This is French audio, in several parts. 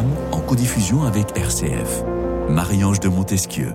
Notre-Dame en codiffusion avec RCF. Marie-Ange de Montesquieu.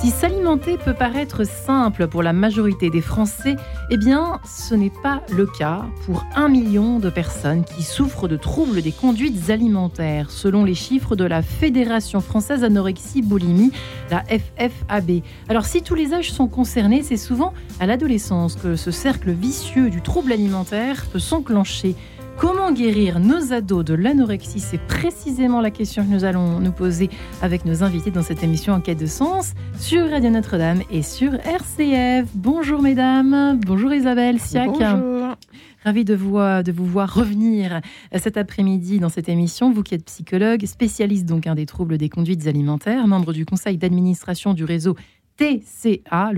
Si s'alimenter peut paraître simple pour la majorité des Français, eh bien, ce n'est pas le cas pour un million de personnes qui souffrent de troubles des conduites alimentaires, selon les chiffres de la Fédération française anorexie-boulimie, la FFAB. Alors, si tous les âges sont concernés, c'est souvent à l'adolescence que ce cercle vicieux du trouble alimentaire peut s'enclencher. Comment guérir nos ados de l'anorexie C'est précisément la question que nous allons nous poser avec nos invités dans cette émission En quête de sens sur Radio Notre-Dame et sur RCF. Bonjour mesdames, bonjour Isabelle Siak. Bonjour. Ravi de vous, de vous voir revenir cet après-midi dans cette émission. Vous qui êtes psychologue, spécialiste donc un des troubles des conduites alimentaires, membre du conseil d'administration du réseau TCA,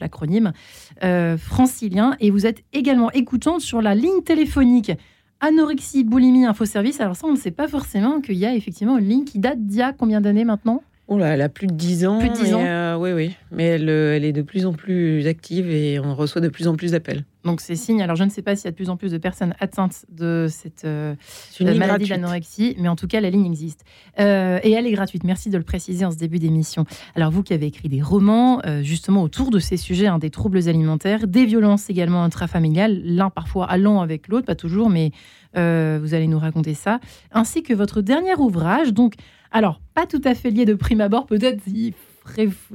l'acronyme euh, francilien, et vous êtes également écoutante sur la ligne téléphonique anorexie, boulimie, infoservice. Alors ça, on ne sait pas forcément qu'il y a effectivement une ligne qui date d'il y a combien d'années maintenant? Oh là, elle a plus de 10 ans. Plus de 10 ans. Euh, oui, oui. Mais elle, euh, elle, est de plus en plus active et on reçoit de plus en plus d'appels. Donc c'est signe. Alors je ne sais pas s'il y a de plus en plus de personnes atteintes de cette euh, maladie d'anorexie, mais en tout cas la ligne existe euh, et elle est gratuite. Merci de le préciser en ce début d'émission. Alors vous qui avez écrit des romans euh, justement autour de ces sujets, hein, des troubles alimentaires, des violences également intrafamiliales, l'un parfois allant avec l'autre, pas toujours, mais vous allez nous raconter ça, ainsi que votre dernier ouvrage. Donc alors pas tout à fait lié de prime abord, peut-être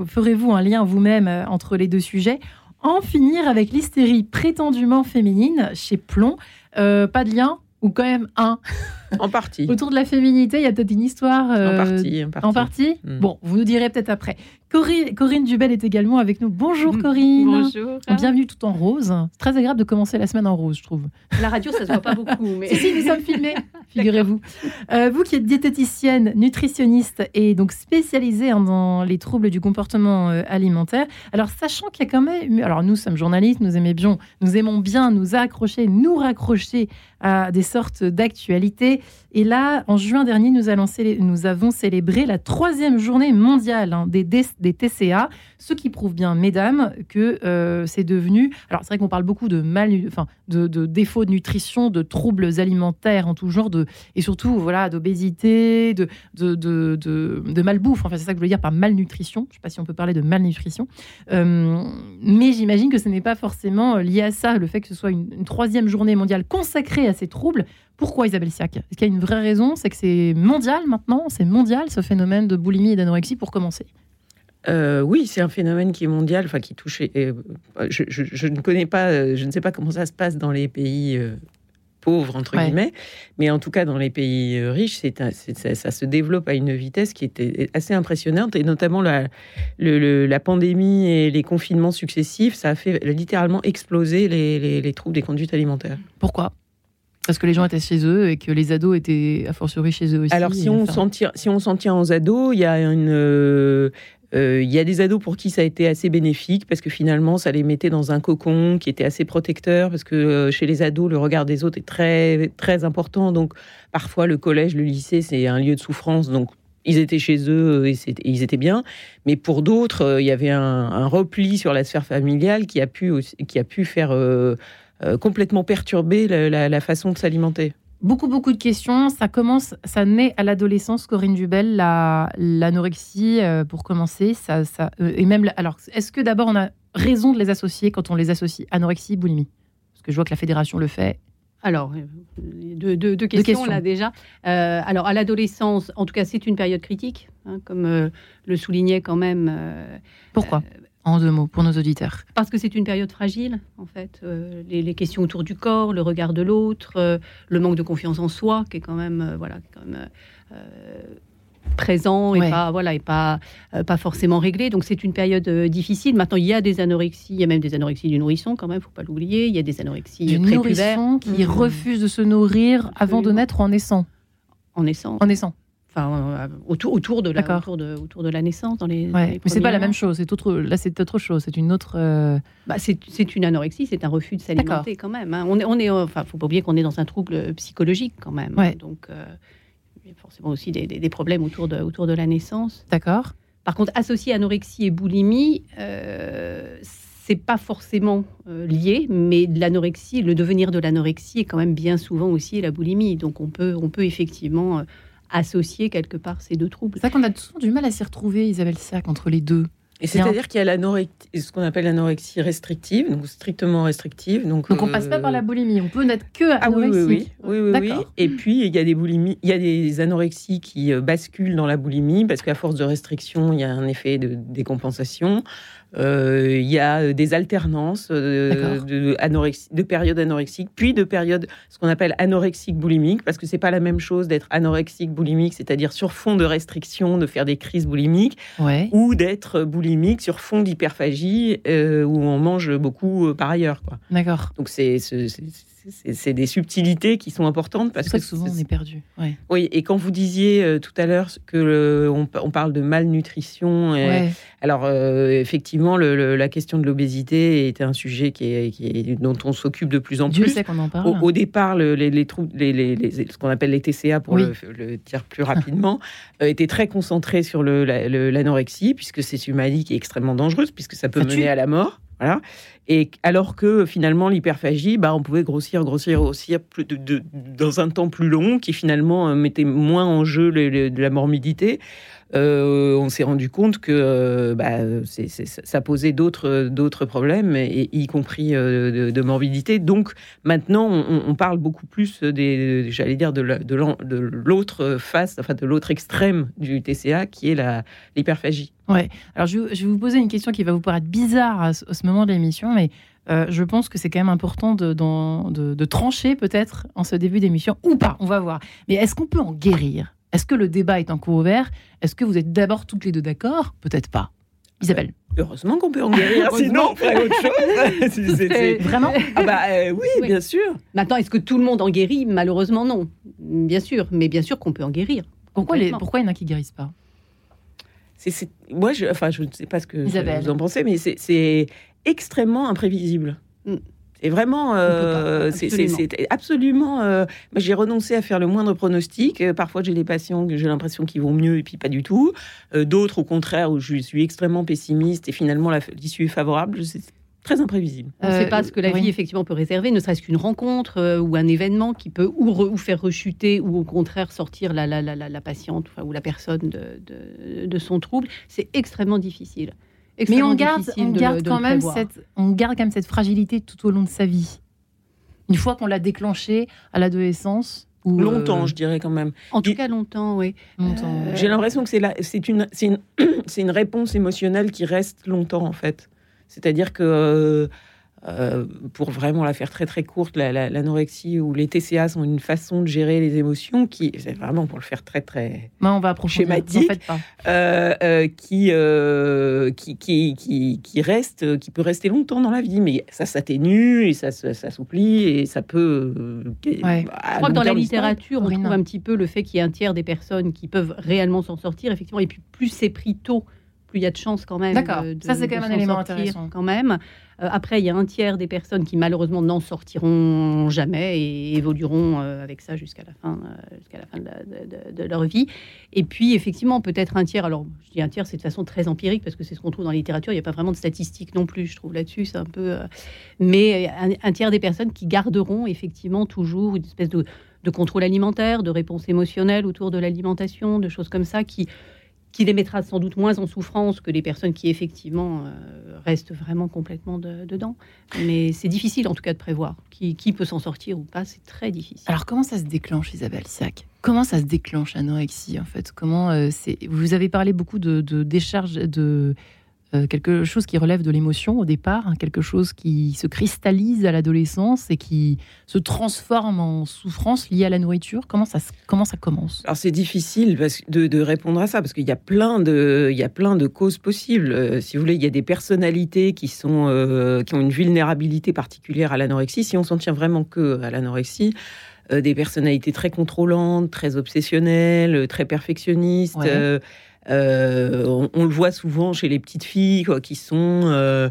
ferez-vous un lien vous-même entre les deux sujets en finir avec l'hystérie prétendument féminine chez Plomb. Euh, pas de lien ou quand même un? En partie. Autour de la féminité, il y a peut-être une histoire. Euh, en partie. En partie, hmm. Bon, vous nous direz peut-être après. Corinne, Corinne, Dubel est également avec nous. Bonjour Corinne. Bonjour. Bienvenue tout en rose. C'est très agréable de commencer la semaine en rose, je trouve. La radio, ça se voit pas beaucoup. Mais... si, si, nous sommes filmés, figurez-vous. Euh, vous qui êtes diététicienne, nutritionniste et donc spécialisée dans les troubles du comportement euh, alimentaire. Alors, sachant qu'il y a quand même. Alors, nous sommes journalistes, nous aimons bien, nous aimons bien nous accrocher, nous raccrocher à des sortes d'actualités. Et là, en juin dernier, nous, avons célébré la troisième journée mondiale hein, des, TCA, ce qui prouve bien, mesdames, que euh, c'est devenu. Alors, c'est vrai qu'on parle beaucoup de, mal, enfin, de, défauts de nutrition, de troubles alimentaires en tout genre, de, et surtout voilà, d'obésité, de, malbouffe. Enfin, c'est ça que je veux dire par malnutrition. Je ne sais pas si on peut parler de malnutrition. Euh, mais j'imagine que ce n'est pas forcément lié à ça, le fait que ce soit une troisième journée mondiale consacrée à ces troubles. Pourquoi Isabelle Siak Est-ce qu'il y a une vraie raison C'est que c'est mondial maintenant C'est mondial ce phénomène de boulimie et d'anorexie pour commencer euh, oui, c'est un phénomène qui est mondial, enfin qui touche. Euh, je, ne connais pas, euh, je ne sais pas comment ça se passe dans les pays pauvres entre guillemets, mais en tout cas dans les pays riches, c'est, ça, se développe à une vitesse qui était assez impressionnante, et notamment la, la pandémie et les confinements successifs, ça a fait littéralement exploser les, les troubles des conduites alimentaires. Pourquoi? Parce que les gens étaient chez eux et que les ados étaient a fortiori chez eux aussi. Alors si on s'en tient, si on s'en tient aux ados, il y a une euh, euh, il y a des ados pour qui ça a été assez bénéfique parce que finalement, ça les mettait dans un cocon qui était assez protecteur parce que euh, chez les ados, le regard des autres est très, très important. Donc, parfois, le collège, le lycée, c'est un lieu de souffrance. Donc, ils étaient chez eux et, ils étaient bien. Mais pour d'autres, il y avait un, repli sur la sphère familiale qui a pu, qui a pu faire complètement perturber la, façon de s'alimenter beaucoup, beaucoup de questions. Ça commence, ça naît à l'adolescence, Corinne Dubel, l'anorexie, euh, pour commencer. Ça, ça, euh, et même, alors, est-ce que d'abord on a raison de les associer quand on les associe anorexie, boulimie? Parce que je vois que la fédération le fait. Alors, deux, questions, là déjà. alors, à l'adolescence, en tout cas, c'est une période critique, hein, comme le soulignait quand même. Pourquoi? En deux mots, pour nos auditeurs Parce que c'est une période fragile, en fait. Euh, les, questions autour du corps, le regard de l'autre, euh, le manque de confiance en soi, qui est quand même, euh, voilà, quand même, présent et pas voilà et pas pas forcément réglé. Donc c'est une période difficile. Maintenant, il y a des anorexies, il y a même des anorexies du nourrisson quand même, faut pas l'oublier. Il y a des anorexies du nourrisson qui mmh. refuse de se nourrir avant de naître ou en naissant. En naissant. En naissant. Enfin, euh, autour, autour, de la, autour, de, autour de la naissance. Dans les, mais c'est pas la même chose. C'est autre, là, c'est autre chose. C'est une autre. Euh, bah, c'est une anorexie, c'est un refus de s'alimenter quand même. Hein. On est, on est, enfin, faut pas oublier qu'on est dans un trouble psychologique quand même. Donc, euh, il y a forcément aussi des, des, problèmes autour de, autour de la naissance. D'accord. Par contre, associer anorexie et boulimie, c'est pas forcément lié, mais l'anorexie, le devenir de l'anorexie est quand même bien souvent aussi la boulimie. Donc on peut, on peut effectivement associer quelque part ces deux troubles. C'est ça qu'on a souvent du mal à s'y retrouver, Isabelle Sac, entre les deux. Et c'est-à-dire qu'il y a l'anorexie, ce qu'on appelle l'anorexie restrictive, donc strictement restrictive. Donc, donc on passe pas par la boulimie, on peut n'être que anorexique. Ah oui, oui, oui. oui, oui, Et puis il y a des boulimies, il y a des anorexies qui basculent dans la boulimie parce qu'à force de restriction, il y a un effet de décompensation. Euh, il y a des alternances euh, de, de périodes anorexiques, puis de périodes, ce qu'on appelle anorexique boulimique, parce que c'est pas la même chose d'être anorexique boulimique, c'est-à-dire sur fond de restriction, de faire des crises boulimiques, ou d'être boulimique sur fond d'hyperphagie, euh, où on mange beaucoup par ailleurs. D'accord. Donc c'est c'est des subtilités qui sont importantes parce que souvent on est perdu. Oui, et quand vous disiez euh, tout à l'heure que on, parle de malnutrition, alors euh, effectivement la question de l'obésité était un sujet qui est, dont on s'occupe de plus en Dieu plus. Sait qu'on en parle. Au, départ, les, les, ce qu'on appelle les TCA pour le, dire plus rapidement, euh, était très concentré sur l'anorexie puisque c'est une maladie qui est extrêmement dangereuse puisque ça peut mener à la mort. Et alors que finalement, l'hyperphagie, bah, on pouvait grossir, grossir, grossir dans un temps plus long, qui finalement euh, mettait moins en jeu de la morbidité. Euh, on s'est rendu compte que euh, bah, ça posait d'autres problèmes, y compris de, morbidité. Donc maintenant, on, parle beaucoup plus des, j'allais dire, de l'autre face, enfin de l'autre extrême du TCA, qui est l'hyperphagie. Ouais. Alors, je, vais vous poser une question qui va vous paraître bizarre à ce, moment de l'émission, mais euh, je pense que c'est quand même important de, de, trancher peut-être en ce début d'émission, ou pas, on va voir. Mais est-ce qu'on peut en guérir? Est-ce que le débat est encore ouvert? Est-ce que vous êtes d'abord toutes les deux d'accord? Peut-être pas. Isabelle Heureusement qu'on peut en guérir, sinon on ferait autre chose. Vraiment ah bah, euh, oui, bien sûr. Maintenant, est-ce que tout le monde en guérit? Malheureusement, non. Bien sûr, mais bien sûr qu'on peut en guérir. Pourquoi, les, pourquoi il y en a qui guérissent pas? C'est, moi, je, enfin, je ne sais pas ce que vous en pensez, mais c'est, extrêmement imprévisible. Mm. C'est vraiment, euh, c'est absolument. Euh, j'ai renoncé à faire le moindre pronostic. Euh, parfois, j'ai des patients que j'ai l'impression qu'ils vont mieux et puis pas du tout. D'autres, au contraire, où je suis extrêmement pessimiste et finalement l'issue est favorable très imprévisible. On ne sait pas ce que la vie effectivement peut réserver, ne serait-ce qu'une rencontre euh, ou un événement qui peut ou, faire rechuter ou au contraire sortir la, la, la, la patiente ou la personne de, de, son trouble. C'est extrêmement difficile. Mais on garde, on garde quand même cette, on garde quand même cette fragilité tout au long de sa vie. Une fois qu'on l'a déclenchée à l'adolescence, ou longtemps, euh, je dirais quand même. En tout cas, longtemps, oui. Longtemps. J'ai l'impression que c'est c'est une, une, une réponse émotionnelle qui reste longtemps en fait. C'est-à-dire que euh, euh, pour vraiment la faire très très courte, l'anorexie ou les TCA sont une façon de gérer les émotions qui, c'est vraiment pour le faire très très on va schématique, euh, qui, qui, qui, qui, reste, qui peut rester longtemps dans la vie, mais ça s'atténue et ça s'assouplit et ça peut. Ouais. Je crois que dans la littérature, on trouve un petit peu le fait qu'il y ait un tiers des personnes qui peuvent réellement s'en sortir, effectivement, et puis plus c'est pris tôt plus il y a de chances quand même. D'accord, ça c'est quand même un élément intéressant. Quand même. Euh, après, il y a un tiers des personnes qui malheureusement n'en sortiront jamais et évolueront euh, avec ça jusqu'à la fin, euh, jusqu'à la fin de, leur vie. Et puis, effectivement, peut-être un tiers. Alors, je dis un tiers, c'est de façon très empirique parce que c'est ce qu'on trouve dans la littérature. Il n'y a pas vraiment de statistiques non plus, je trouve là-dessus. C'est un peu. mais un, tiers des personnes qui garderont effectivement toujours une espèce de, de contrôle alimentaire, de réponse émotionnelle autour de l'alimentation, de choses comme ça qui qui les mettra sans doute moins en souffrance que les personnes qui effectivement euh, restent vraiment complètement dedans. Mais c'est difficile en tout cas de prévoir qui, peut s'en sortir ou pas, c'est très difficile. Alors comment ça se déclenche Isabelle Sac? Comment ça se déclenche l'anorexie en fait? Comment euh, c'est Vous avez parlé beaucoup de, de décharge de euh, quelque chose qui relève de l'émotion au départ, hein, quelque chose qui se cristallise à l'adolescence et qui se transforme en souffrance liée à la nourriture. Comment ça, comment ça commence? Alors c'est difficile de, répondre à ça parce qu'il y a plein de, il y a plein de causes possibles. Euh, si vous voulez, il y a des personnalités qui sont, euh, qui ont une vulnérabilité particulière à l'anorexie. Si on s'en tient vraiment que à l'anorexie. des personnalités très contrôlantes, très obsessionnelles, très perfectionnistes. Euh, on, le voit souvent chez les petites filles quoi, qui sont euh,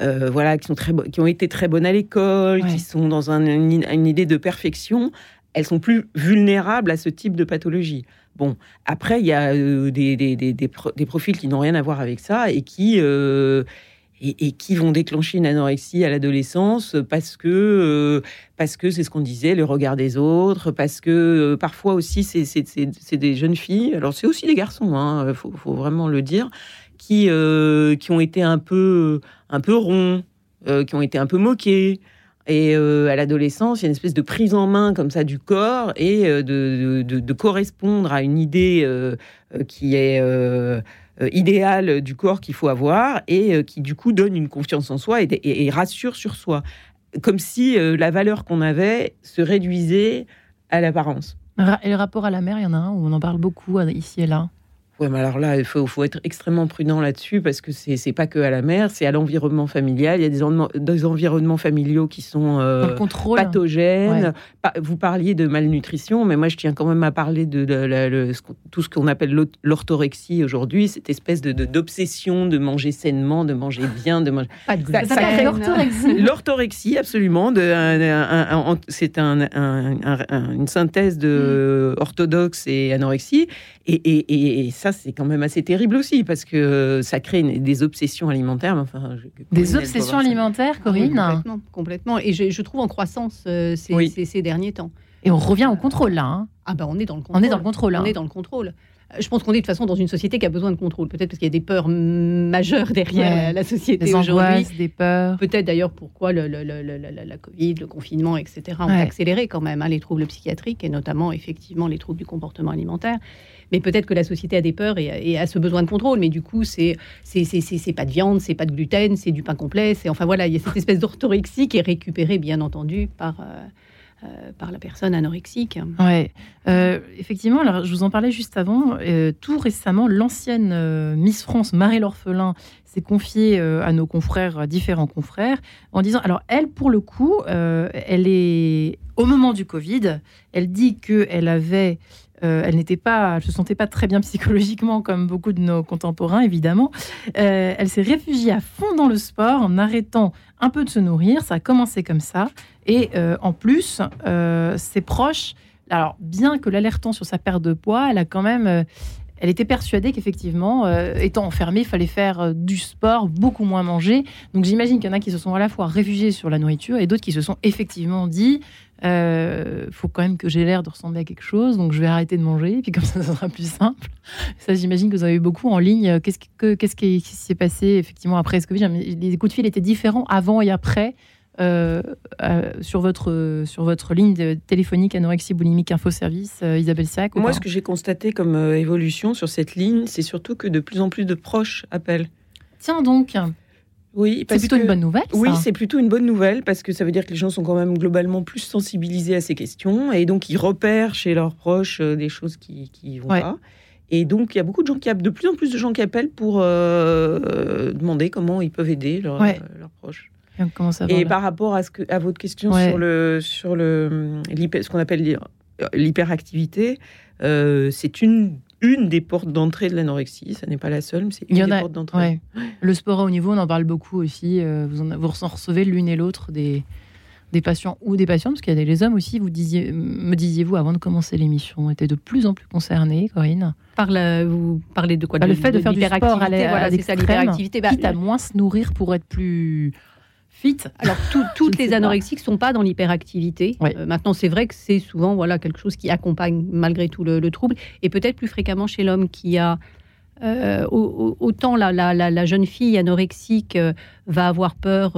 euh, voilà, qui sont très, qui ont été très bonnes à l'école, qui sont dans une, idée de perfection. Elles sont plus vulnérables à ce type de pathologie. Bon, après, il y a des, des, des, profils qui n'ont rien à voir avec ça et qui, et, qui vont déclencher une anorexie à l'adolescence parce que euh, parce que c'est ce qu'on disait, le regard des autres, parce que euh, parfois aussi c'est des jeunes filles, alors c'est aussi des garçons, hein, faut, faut, vraiment le dire, qui euh, qui ont été un peu un peu ronds, qui ont été un peu moqués. Et à l'adolescence, il y a une espèce de prise en main comme ça du corps et de, de, correspondre à une idée qui est idéal du corps qu'il faut avoir et euh, qui du coup donne une confiance en soi et, rassure sur soi. Comme si euh, la valeur qu'on avait se réduisait à l'apparence. Et le rapport à la mère, il y en a un où on en parle beaucoup ici et là? Ouais, mais alors là, il faut, faut être extrêmement prudent là-dessus parce que c'est n'est pas que à la mère, c'est à l'environnement familial. Il y a des, des environnements familiaux qui sont euh, pathogènes. Vous parliez de malnutrition, mais moi je tiens quand même à parler de, tout ce qu'on appelle l'orthorexie aujourd'hui, cette espèce de d'obsession de, manger sainement, de manger bien, de manger. Pas de l'orthorexie. L'orthorexie, absolument. C'est un, une synthèse de mm. orthodoxe et anorexie. Et, et, et ça, c'est quand même assez terrible aussi, parce que ça crée des obsessions alimentaires. Enfin, des obsessions alimentaires, Corinne complètement, complètement, Et je, trouve en croissance euh, ces, derniers temps. Et on revient au contrôle, là. Hein. Ah ben, on est dans le contrôle. On est dans le contrôle. On hein. est dans le contrôle. Euh, je pense qu'on est de toute façon dans une société qui a besoin de contrôle. Peut-être parce qu'il y a des peurs majeures derrière la société aujourd'hui. Des peurs. Peut-être d'ailleurs pourquoi le, la Covid, le confinement, etc. ont accéléré quand même hein, les troubles psychiatriques et notamment effectivement les troubles du comportement alimentaire mais peut-être que la société a des peurs et, a ce besoin de contrôle. Mais du coup, c'est c'est pas de viande, c'est pas de gluten, c'est du pain complet. C'est enfin voilà, il y a cette espèce d'orthorexie qui est récupérée, bien entendu, par euh, euh, par la personne anorexique. Ouais, euh, effectivement. Alors, je vous en parlais juste avant. tout récemment, l'ancienne Miss France Marie L'Orphelin s'est confiée à nos confrères, différents confrères, en disant alors elle, pour le coup, elle est au moment du Covid, elle dit que elle avait euh, elle n'était pas, se sentait pas très bien psychologiquement comme beaucoup de nos contemporains évidemment. Euh, elle s'est réfugiée à fond dans le sport en arrêtant un peu de se nourrir. Ça a commencé comme ça. Et euh, en plus, ses proches, alors bien que l'alertant sur sa perte de poids, elle a quand même elle était persuadée qu'effectivement, étant enfermée, il fallait faire du sport, beaucoup moins manger. Donc j'imagine qu'il y en a qui se sont à la fois réfugiés sur la nourriture et d'autres qui se sont effectivement dit euh, faut quand même que j'ai l'air de ressembler à quelque chose, donc je vais arrêter de manger, puis comme ça, ça sera plus simple. Ça, j'imagine que vous avez eu beaucoup en ligne. Qu'est-ce, que, qu'est-ce qui s'est passé effectivement après ce Covid? Les coups de fil étaient différents avant et après euh, euh, sur, votre, sur votre ligne téléphonique anorexie boulimique info service, Isabelle Sac Moi, ce que j'ai constaté comme évolution sur cette ligne, c'est surtout que de plus en plus de proches appellent. Tiens donc oui, c'est plutôt une bonne nouvelle. Oui, c'est plutôt une bonne nouvelle parce que ça veut dire que les gens sont quand même globalement plus sensibilisés à ces questions et donc ils repèrent chez leurs proches euh, des choses qui qui vont pas. Et donc il y a beaucoup de gens qui de plus en plus de gens qui appellent pour euh, demander comment ils peuvent aider leurs proches. Comment ça et par rapport à ce que à votre question sur le sur le ce qu'on appelle l'hyperactivité, euh, c'est une une des portes d'entrée de l'anorexie. Ça n'est pas la seule, mais c'est une des portes d'entrée. Le sport à haut niveau, on en parle beaucoup aussi. Euh, vous, en, vous recevez l'une et l'autre des, des patients ou des patients, parce qu'il y a des hommes aussi, vous disiez, me disiez-vous avant de commencer l'émission, étaient de plus en plus concernés, Corinne Par vous parlez de quoi bah, Le fait de faire du sport à bah, quitte à moins se nourrir pour être plus alors, toutes les anorexiques ne sont pas dans l'hyperactivité. Euh, maintenant, c'est vrai que c'est souvent voilà, quelque chose qui accompagne malgré tout le, trouble. Et peut-être plus fréquemment chez l'homme qui a euh, autant la, la, jeune fille anorexique euh, va avoir peur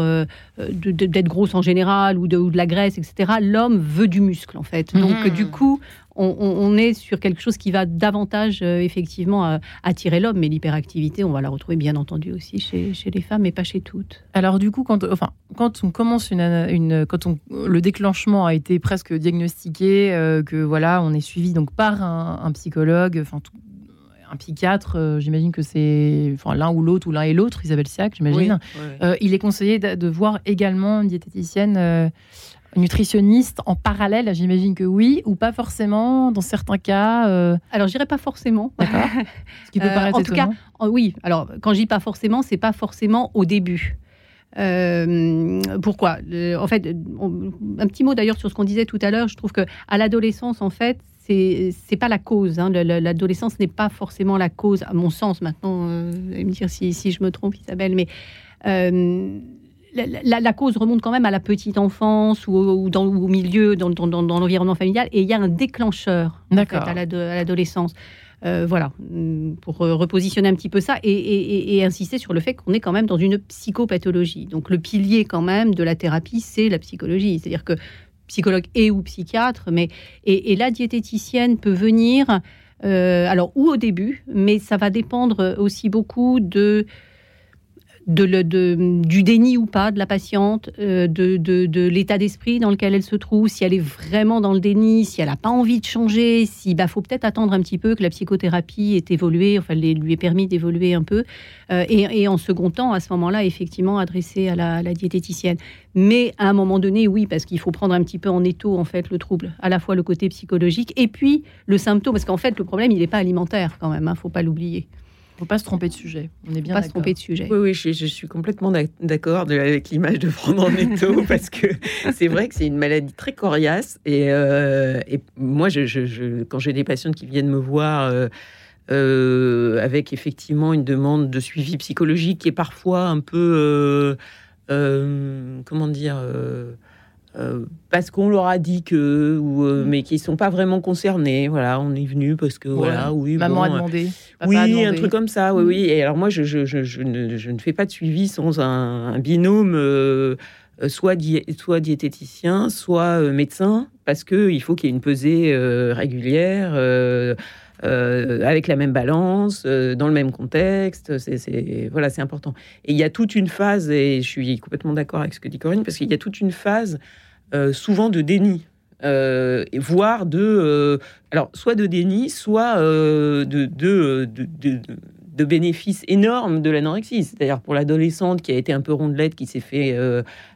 d'être grosse en général ou de, ou de, la graisse, etc. L'homme veut du muscle en fait. Donc mmh. du coup, on, est sur quelque chose qui va davantage euh, effectivement euh, attirer l'homme, mais l'hyperactivité, on va la retrouver bien entendu aussi chez, les femmes, mais pas chez toutes. Alors du coup, quand, enfin, quand on commence une, quand on, le déclenchement a été presque diagnostiqué, euh, que voilà, on est suivi donc par un, psychologue, enfin un psychiatre, j'imagine que c'est enfin, l'un ou l'autre, ou l'un et l'autre, Isabelle Siac, j'imagine. il est conseillé de, voir également une diététicienne nutritionniste en parallèle J'imagine que oui, ou pas forcément dans certains cas. Euh... Alors, je dirais pas forcément. D'accord. Ce qui peut euh, paraître en tout cas, oui. Alors, quand je dis pas forcément, c'est pas forcément au début. Euh, pourquoi? En fait, un petit mot d'ailleurs sur ce qu'on disait tout à l'heure. Je trouve que à l'adolescence, en fait, c'est c'est pas la cause. Hein. L'adolescence n'est pas forcément la cause, à mon sens. Maintenant, euh, me dire si, si, je me trompe, Isabelle, mais la, cause remonte quand même à la petite enfance ou, dans, au milieu, dans, l'environnement familial, et il y a un déclencheur à l'adolescence. Euh, voilà, pour euh, repositionner un petit peu ça et, insister sur le fait qu'on est quand même dans une psychopathologie. Donc le pilier quand même de la thérapie, c'est la psychologie. C'est-à-dire que psychologue et ou psychiatre, mais et, la diététicienne peut venir, euh, alors ou au début, mais ça va dépendre aussi beaucoup de de, du déni ou pas de la patiente, euh, de, l'état d'esprit dans lequel elle se trouve, si elle est vraiment dans le déni, si elle n'a pas envie de changer, si bah faut peut-être attendre un petit peu que la psychothérapie ait évolué, enfin lui ait permis d'évoluer un peu, euh, et, en second temps, à ce moment-là, effectivement, adresser à la, la, diététicienne. Mais à un moment donné, oui, parce qu'il faut prendre un petit peu en étau en fait le trouble, à la fois le côté psychologique et puis le symptôme, parce qu'en fait le problème il n'est pas alimentaire quand même, ne hein, faut pas l'oublier. Il ne faut pas se tromper de sujet. On est bien pas se tromper de sujet. Oui, oui, je, suis complètement d'accord avec l'image de prendre en étau parce que c'est vrai que c'est une maladie très coriace. Et, euh, et moi, je, quand j'ai des patientes qui viennent me voir euh, euh, avec effectivement une demande de suivi psychologique qui est parfois un peu, comment dire, euh, parce qu'on leur a dit que, ou, euh, mm. mais qui sont pas vraiment concernés. Voilà, on est venu parce que voilà, oui. Maman a demandé. oui, un truc comme ça. Oui, mm. oui. Et alors moi, je, je, je, je ne, fais pas de suivi sans un, binôme. Euh, soit, soit diététicien, soit médecin, parce que il faut qu'il y ait une pesée régulière, avec la même balance, dans le même contexte. C'est voilà, c'est important. Et il y a toute une phase, et je suis complètement d'accord avec ce que dit Corinne, parce qu'il y a toute une phase euh, souvent de déni. Euh, voire de euh, alors soit de déni soit de, de, de, bénéfices énormes de l'anorexie. C'est-à-dire pour l'adolescente qui a été un peu rondelette qui s'est fait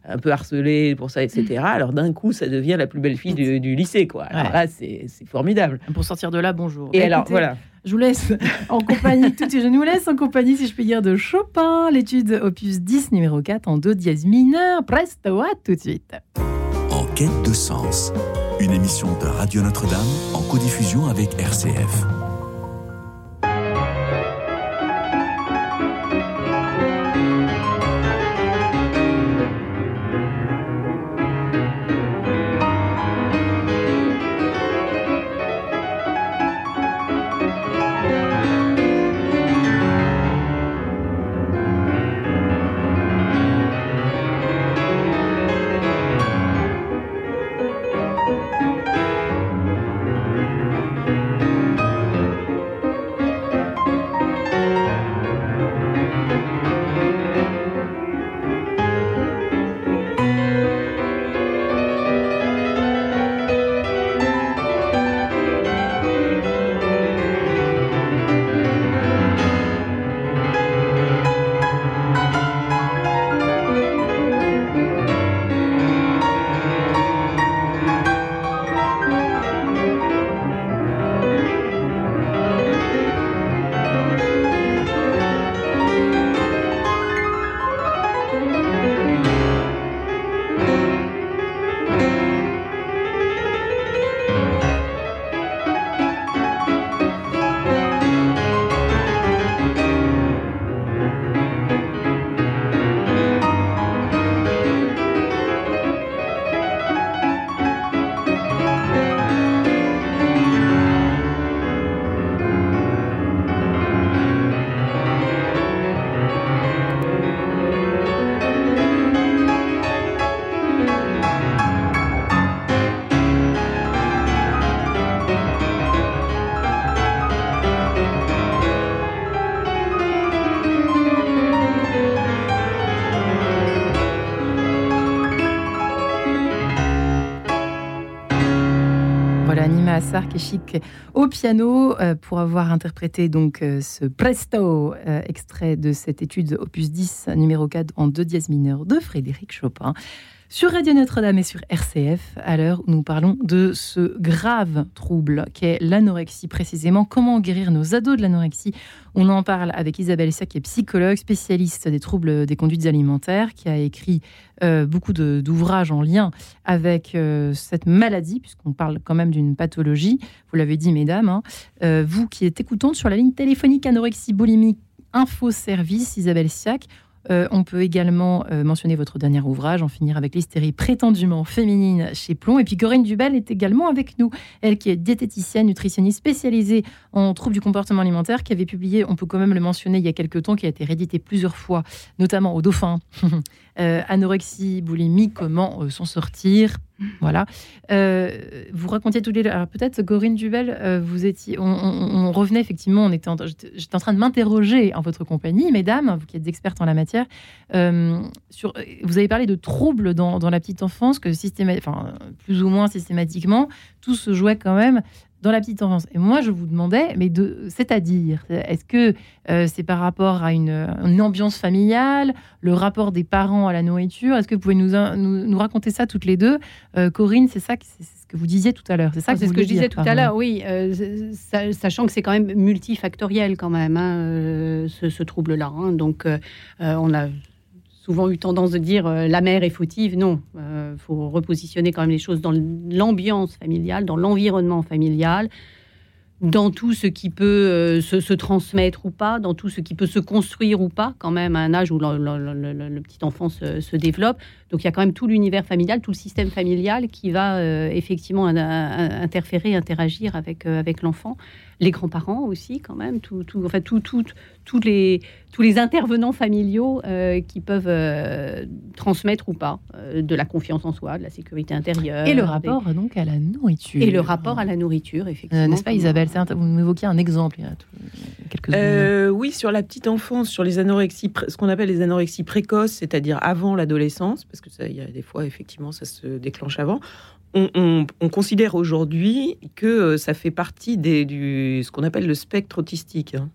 un peu harceler pour ça etc mm. alors d'un coup ça devient la plus belle fille du, lycée quoi. Alors là c'est formidable. Pour sortir de là bonjour. Et, alors voilà. je vous laisse en compagnie, tout je nous laisse en compagnie, si je puis dire, de Chopin, l'étude opus 10, numéro 4, en do dièse mineur. Presto, à tout de suite quête de sens. Une émission de Radio Notre-Dame en codiffusion avec RCF. Au piano euh, pour avoir interprété donc euh, ce presto euh, extrait de cette étude opus 10 numéro 4 en do dièse mineur de Frédéric Chopin sur Radio Notre-Dame et sur RCF, à l'heure où nous parlons de ce grave trouble qu'est l'anorexie précisément. Comment guérir nos ados de l'anorexie? On en parle avec Isabelle Issa, qui est psychologue, spécialiste des troubles des conduites alimentaires, qui a écrit euh, beaucoup d'ouvrages en lien avec euh, cette maladie, puisqu'on parle quand même d'une pathologie. Vous l'avez dit, mesdames. Hein. Euh, vous qui êtes écoutante sur la ligne téléphonique anorexie boulimique info service, Isabelle Siac, Euh, on peut également euh, mentionner votre dernier ouvrage, En finir avec l'hystérie prétendument féminine chez Plomb. Et puis Corinne Dubel est également avec nous. Elle qui est diététicienne, nutritionniste spécialisée en troubles du comportement alimentaire, qui avait publié, on peut quand même le mentionner il y a quelques temps, qui a été réédité plusieurs fois, notamment au Dauphin. Euh, anorexie, boulimie, comment s'en sortir? Voilà. vous racontiez tous les deux. peut-être Corinne Dubel, vous étiez, on, revenait effectivement. On était, j'étais en train de m'interroger en votre compagnie, mesdames, vous qui êtes expertes en la matière euh, sur, vous avez parlé de troubles dans, la petite enfance, que enfin, plus ou moins systématiquement, tout se jouait quand même dans la petite enfance. Et moi, je vous demandais, mais de, c'est-à-dire, est-ce que euh, c'est par rapport à une, ambiance familiale, le rapport des parents à la nourriture? Est-ce que vous pouvez nous, nous, raconter ça toutes les deux? Euh, Corinne, c'est ça, c'est ce que vous disiez tout à l'heure. C'est ça c'est ce que je disais tout à l'heure. Oui, euh, sachant que c'est quand même multifactoriel quand même hein, ce, trouble-là. Hein. donc, on a souvent eu tendance de dire la mère est fautive. Non, il faut repositionner quand même les choses dans l'ambiance familiale, dans l'environnement familial dans tout ce qui peut euh, se, transmettre ou pas, dans tout ce qui peut se construire ou pas, quand même, à un âge où le, petit enfant se, développe. Donc il y a quand même tout l'univers familial, tout le système familial qui va euh, effectivement interférer, interagir avec, euh, avec l'enfant. Les grands-parents aussi, quand même, tout, tout, enfin, tout, les, tous les intervenants familiaux qui peuvent transmettre ou pas de la confiance en soi, de la sécurité intérieure. Et le rapport donc à la nourriture. Et le rapport à la nourriture, effectivement. N'est-ce pas, Isabelle vous m'évoquiez un exemple quelques euh, Oui, sur la petite enfance, sur les anorexies, ce qu'on appelle les anorexies précoces, c'est-à-dire avant l'adolescence, parce que ça, il y a des fois, effectivement, ça se déclenche avant. On, considère aujourd'hui que euh, ça fait partie des, du ce qu'on appelle le spectre autistique. Hein.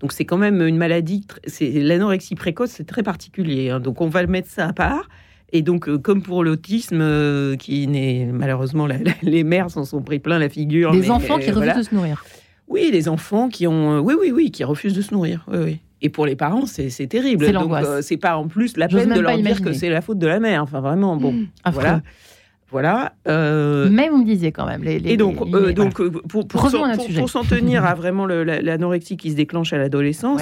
Donc c'est quand même une maladie. C'est l'anorexie précoce, c'est très particulier. Hein. Donc on va le mettre ça à part. Et donc, euh, comme pour l'autisme, euh, qui n'est malheureusement, les mères s'en sont pris plein la figure. Les enfants qui refusent de se nourrir. Oui, les enfants qui ont, euh, oui, oui, oui, qui refusent de se nourrir. Oui, oui. Et pour les parents, c'est terrible. C'est l'angoisse. c'est pas en plus la peine de leur dire que c'est la faute de la mère. Enfin, vraiment, bon, mmh, voilà. Voilà. Mais vous me disiez quand même. Les, et donc, donc pour, pour, s'en tenir à vraiment l'anorexie qui se déclenche à l'adolescence,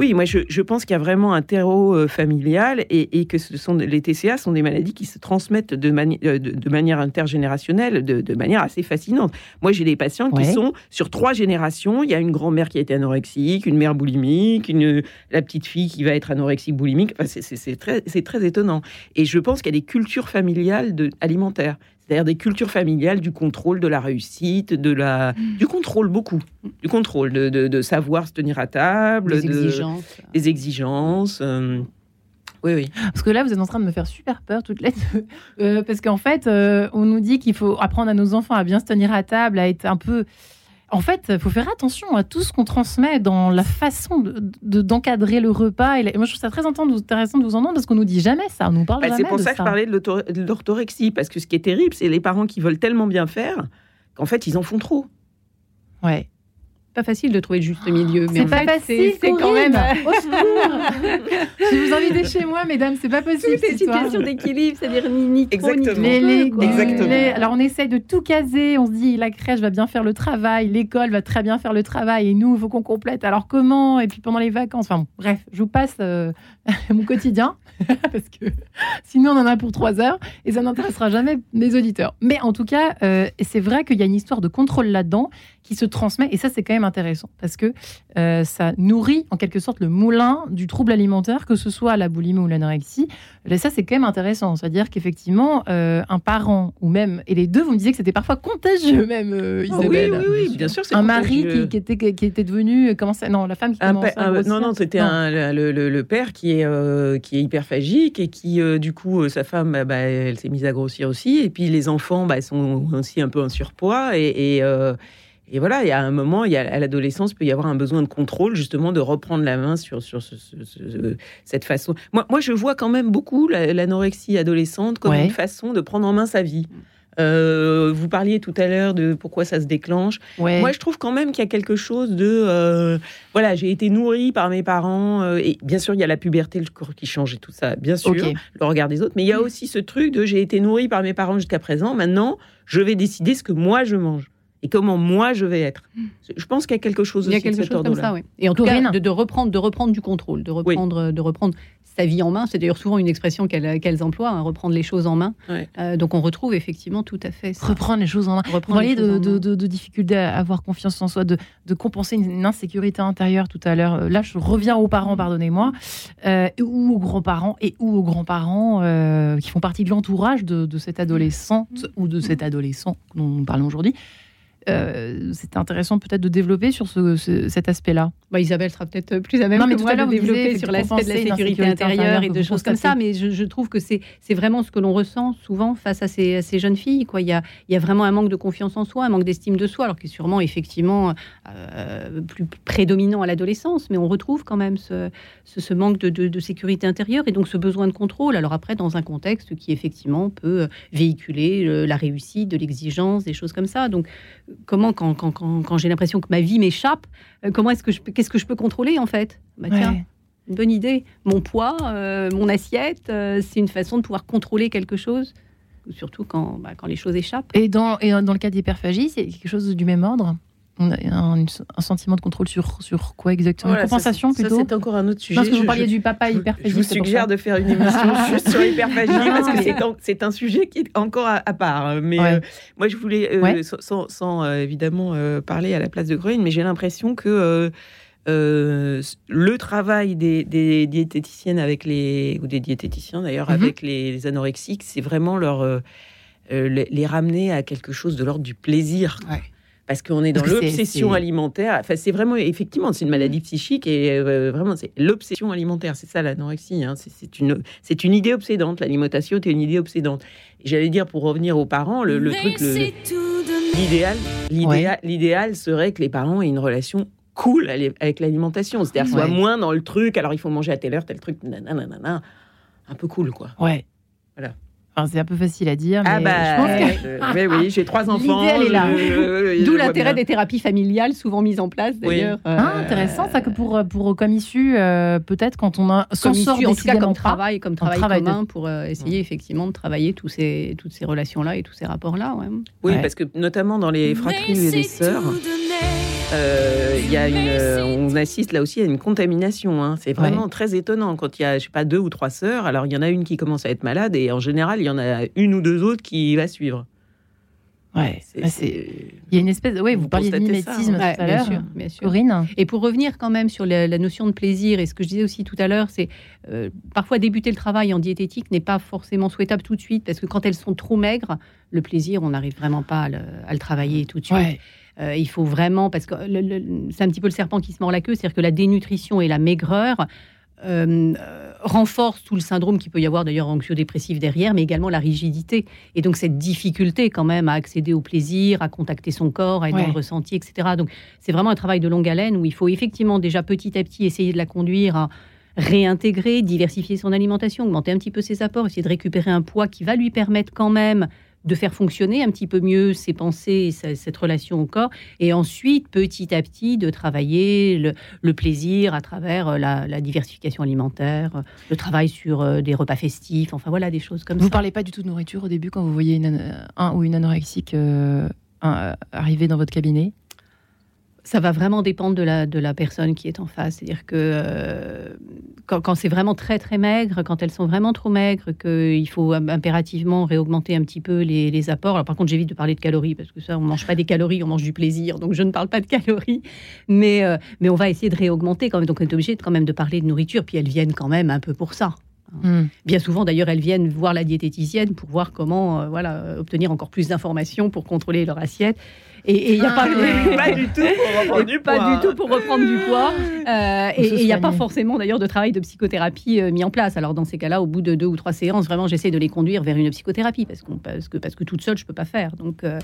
oui, moi je, pense qu'il y a vraiment un terreau euh, familial et, que ce sont, les TCA sont des maladies qui se transmettent de, euh, de, manière intergénérationnelle, de, manière assez fascinante. Moi j'ai des patients qui sont sur trois générations. Il y a une grand-mère qui a été anorexique, une mère boulimique, une, la petite fille qui va être anorexique boulimique. c'est très, très étonnant. Et je pense qu'il y a des cultures familiales de, alimentaires c'est-à-dire des cultures familiales, du contrôle, de la réussite, de la, mm. du contrôle beaucoup, du contrôle, de, de, savoir se tenir à table, des exigences, des exigences. Euh, oui, oui. Parce que là, vous êtes en train de me faire super peur toutes les deux. Euh, parce qu'en fait, euh, on nous dit qu'il faut apprendre à nos enfants à bien se tenir à table, à être un peu en fait, il faut faire attention à tout ce qu'on transmet dans la façon d'encadrer de, le repas. Et moi, je trouve ça très intéressant de vous entendre parce qu'on nous dit jamais ça. On nous parle bah, C'est pour ça, que je parlais de l'orthorexie parce que ce qui est terrible, c'est les parents qui veulent tellement bien faire qu'en fait, ils en font trop. Ouais pas facile de trouver le juste milieu. Mais c'est pas facile, c'est quand même. Au secours Je vous invite chez moi, mesdames, c'est pas possible. C'est une situation d'équilibre, c'est-à-dire ni, ni trop, ni Exactement. alors on essaye de tout caser, on se dit la crèche va bien faire le travail, l'école va très bien faire le travail, et nous, il faut qu'on complète. Alors comment? Et puis pendant les vacances, enfin bref, je vous passe euh, mon quotidien, parce que sinon on en a pour trois heures, et ça n'intéressera jamais mes auditeurs. Mais en tout cas, euh, c'est vrai qu'il y a une histoire de contrôle là-dedans qui se transmet, et ça c'est quand même intéressant parce que euh, ça nourrit en quelque sorte le moulin du trouble alimentaire, que ce soit la boulimie ou l'anorexie. Et ça, c'est quand même intéressant. C'est-à-dire qu'effectivement, euh, un parent ou même, et les deux, vous me disiez que c'était parfois contagieux même, euh, ah Isabelle. oui, oui, oui, bien sûr. Un mari qui, était, qui était devenu, comment ça, non, la femme qui commençait Non, non, c'était le, le, père qui est, qui est hyperphagique et qui, du coup, sa femme, bah, bah, elle s'est mise à grossir aussi. Et puis les enfants bah, sont aussi un peu en surpoids et, et et voilà, il y a un moment, il y a, à l'adolescence, il peut y avoir un besoin de contrôle, justement, de reprendre la main sur, sur cette façon. Moi, moi, je vois quand même beaucoup l'anorexie adolescente comme une façon de prendre en main sa vie. Euh, vous parliez tout à l'heure de pourquoi ça se déclenche. Moi, je trouve quand même qu'il y a quelque chose de... Euh, voilà, j'ai été nourrie par mes parents. Euh, et bien sûr, il y a la puberté, le corps qui change et tout ça, bien sûr, le regard des autres. Mais il y a aussi ce truc de j'ai été nourrie par mes parents jusqu'à présent. Maintenant, je vais décider ce que moi, je mange. Et comment moi je vais être. Je pense qu'il y a quelque chose Il y a aussi de quelque cet chose comme ordre-là. ça, oui. Et en tout cas, de, de reprendre, de reprendre du contrôle, de reprendre, de reprendre sa vie en main. C'est d'ailleurs souvent une expression qu'elles qu'elles emploient, hein, reprendre les choses en main. Euh, donc on retrouve effectivement tout à fait ça. Reprendre les choses en main. Vous Reprendre parliez de, de, de- de difficultés à avoir confiance en soi, de, de compenser une, une insécurité intérieure tout à l'heure. Euh, Là, je reviens aux parents, pardonnez-moi, euh, ou aux grands-parents, et ou aux grands-parents euh, qui font partie de l'entourage de, de cette adolescente ou de cet adolescent dont nous parlons aujourd'hui. Euh, c'est intéressant peut-être de développer sur ce, ce- cet aspect-là. Bah, Isabelle sera peut-être plus à même Non, mais que tout moi à de développer sur l'aspect de la sécurité intérieure et de choses comme ça. Mais je, je trouve que c'est vraiment ce que l'on ressent souvent face à ces, à ces jeunes filles. Quoi. Il, y a, il y a vraiment un manque de confiance en soi, un manque d'estime de soi, alors qui est sûrement effectivement euh, plus prédominant à l'adolescence. Mais on retrouve quand même ce, ce, ce manque de, de- de sécurité intérieure et donc ce besoin de contrôle. Alors après, dans un contexte qui effectivement peut véhiculer euh, la réussite, de l'exigence, des choses comme ça. Donc comment, quand, quand, quand, quand j'ai l'impression que ma vie m'échappe, euh, comment est-ce que je qu'est-ce que je peux contrôler en fait? Bah, tiens, Ouais. une bonne idée. Mon poids, euh, mon assiette, euh, c'est une façon de pouvoir contrôler quelque chose, surtout quand, bah, quand les choses échappent. Et dans, et dans le cas d'hyperphagie, c'est quelque chose du même ordre? On a un, un sentiment de contrôle sur, sur quoi exactement Voilà, compensation ça, plutôt Ça, c'est encore un autre sujet. Parce que vous parliez je- du papa hyperphagique. Je vous suggère de faire une émission juste sur l'hyperphagie parce que mais- c'est un sujet qui est encore à, à part. Mais Ouais. euh, moi, je voulais, euh, Ouais. sans, sans- euh, évidemment parler à la place de Green, mais j'ai l'impression que le travail des, des diététiciennes avec les ou des diététiciens d'ailleurs Mhm. avec les, les anorexiques, c'est vraiment leur les, les ramener à quelque chose de l'ordre du plaisir. Ouais. Parce qu'on est dans l'obsession alimentaire. Enfin, c'est vraiment, effectivement, c'est une maladie psychique et euh, vraiment, c'est l'obsession alimentaire. C'est ça l'anorexie. hein. C'est- une, c'est une idée obsédante. L'alimentation est une idée obsédante. J'allais dire, pour revenir aux parents, le, le truc, l'idéal, serait que les parents aient une relation cool avec l'alimentation. C'est-à-dire, soit Ouais. moins dans le truc. Alors, il faut manger à telle heure, tel truc, nanana. un peu cool, quoi. Ouais. Voilà. Enfin, c'est un peu facile à dire, mais ah bah, je pense que je- mais oui, j'ai trois enfants. L'idée, elle est là. D'où l'intérêt des thérapies familiales, souvent mises en place Oui. d'ailleurs. Ah, Euh, intéressant ça que pour, pour comme issue, euh, peut-être quand on a s'en comme sort en tout cas comme pas. travail, comme travail, travail de- commun pour euh, essayer effectivement de travailler tous ces, toutes ces relations-là et tous ces rapports-là. ouais. Oui, Ouais. parce que notamment dans les fratries et les sœurs, euh, il y a une, euh, on assiste là aussi à une contamination. hein. C'est vraiment très étonnant quand il y a, je sais pas, deux ou trois sœurs. Alors il y en a une qui commence à être malade et en général il y en a une ou deux autres qui va suivre. Ouais, C'est- il y a une espèce. Oui, vous, Vous parliez de ça, mimétisme Ouais, tout à bien l'heure. sûr, bien sûr. Corinne Et pour revenir quand même sur la, la notion de plaisir, et ce que je disais aussi tout à l'heure, c'est euh, parfois débuter le travail en diététique n'est pas forcément souhaitable tout de suite, parce que quand elles sont trop maigres, le plaisir, on n'arrive vraiment pas à le, à le travailler tout de suite. Ouais. Euh, il faut vraiment, parce que c'est un petit peu le serpent qui se mord la queue, c'est-à-dire que la dénutrition et la maigreur euh, euh, renforcent tout le syndrome qui peut y avoir d'ailleurs anxio-dépressif derrière, mais également la rigidité. Et donc cette difficulté quand même à accéder au plaisir, à contacter son corps, à être Ouais. dans le ressenti, etc. Donc c'est vraiment un travail de longue haleine où il faut effectivement déjà petit à petit essayer de la conduire à réintégrer, diversifier son alimentation, augmenter un petit peu ses apports, essayer de récupérer un poids qui va lui permettre quand même de faire fonctionner un petit peu mieux ses pensées et sa- cette relation au corps, et ensuite, petit à petit, de travailler le, le plaisir à travers euh, la, la diversification alimentaire, euh, le travail sur euh, des repas festifs, enfin voilà, des choses comme Vous ça. parlez pas du tout de nourriture au début quand vous voyez une ano- un ou une anorexique euh, un- arriver dans votre cabinet? Ça va vraiment dépendre de la, de la personne qui est en face. C'est-à-dire que euh, quand, quand c'est vraiment très très maigre, quand elles sont vraiment trop maigres, qu'il faut im- impérativement réaugmenter un petit peu les, les apports. Alors par contre, j'évite de parler de calories parce que ça, on mange pas des calories, on mange du plaisir. Donc je ne parle pas de calories, mais euh, mais on va essayer de réaugmenter quand même. Donc on est obligé de, quand même de parler de nourriture. Puis elles viennent quand même un peu pour ça. Hmm. Bien souvent, d'ailleurs, elles viennent voir la diététicienne pour voir comment euh, voilà, obtenir encore plus d'informations pour contrôler leur assiette. Et il n'y a Ah, pas, du tout pour reprendre du pas poids. du tout pour reprendre du poids. Euh, et il n'y a pas forcément d'ailleurs de travail de psychothérapie euh, mis en place. Alors dans ces cas-là, au bout de deux ou trois séances, vraiment, j'essaie de les conduire vers une psychothérapie parce, qu'on, parce, que, parce que toute seule, je ne peux pas faire. Donc, euh,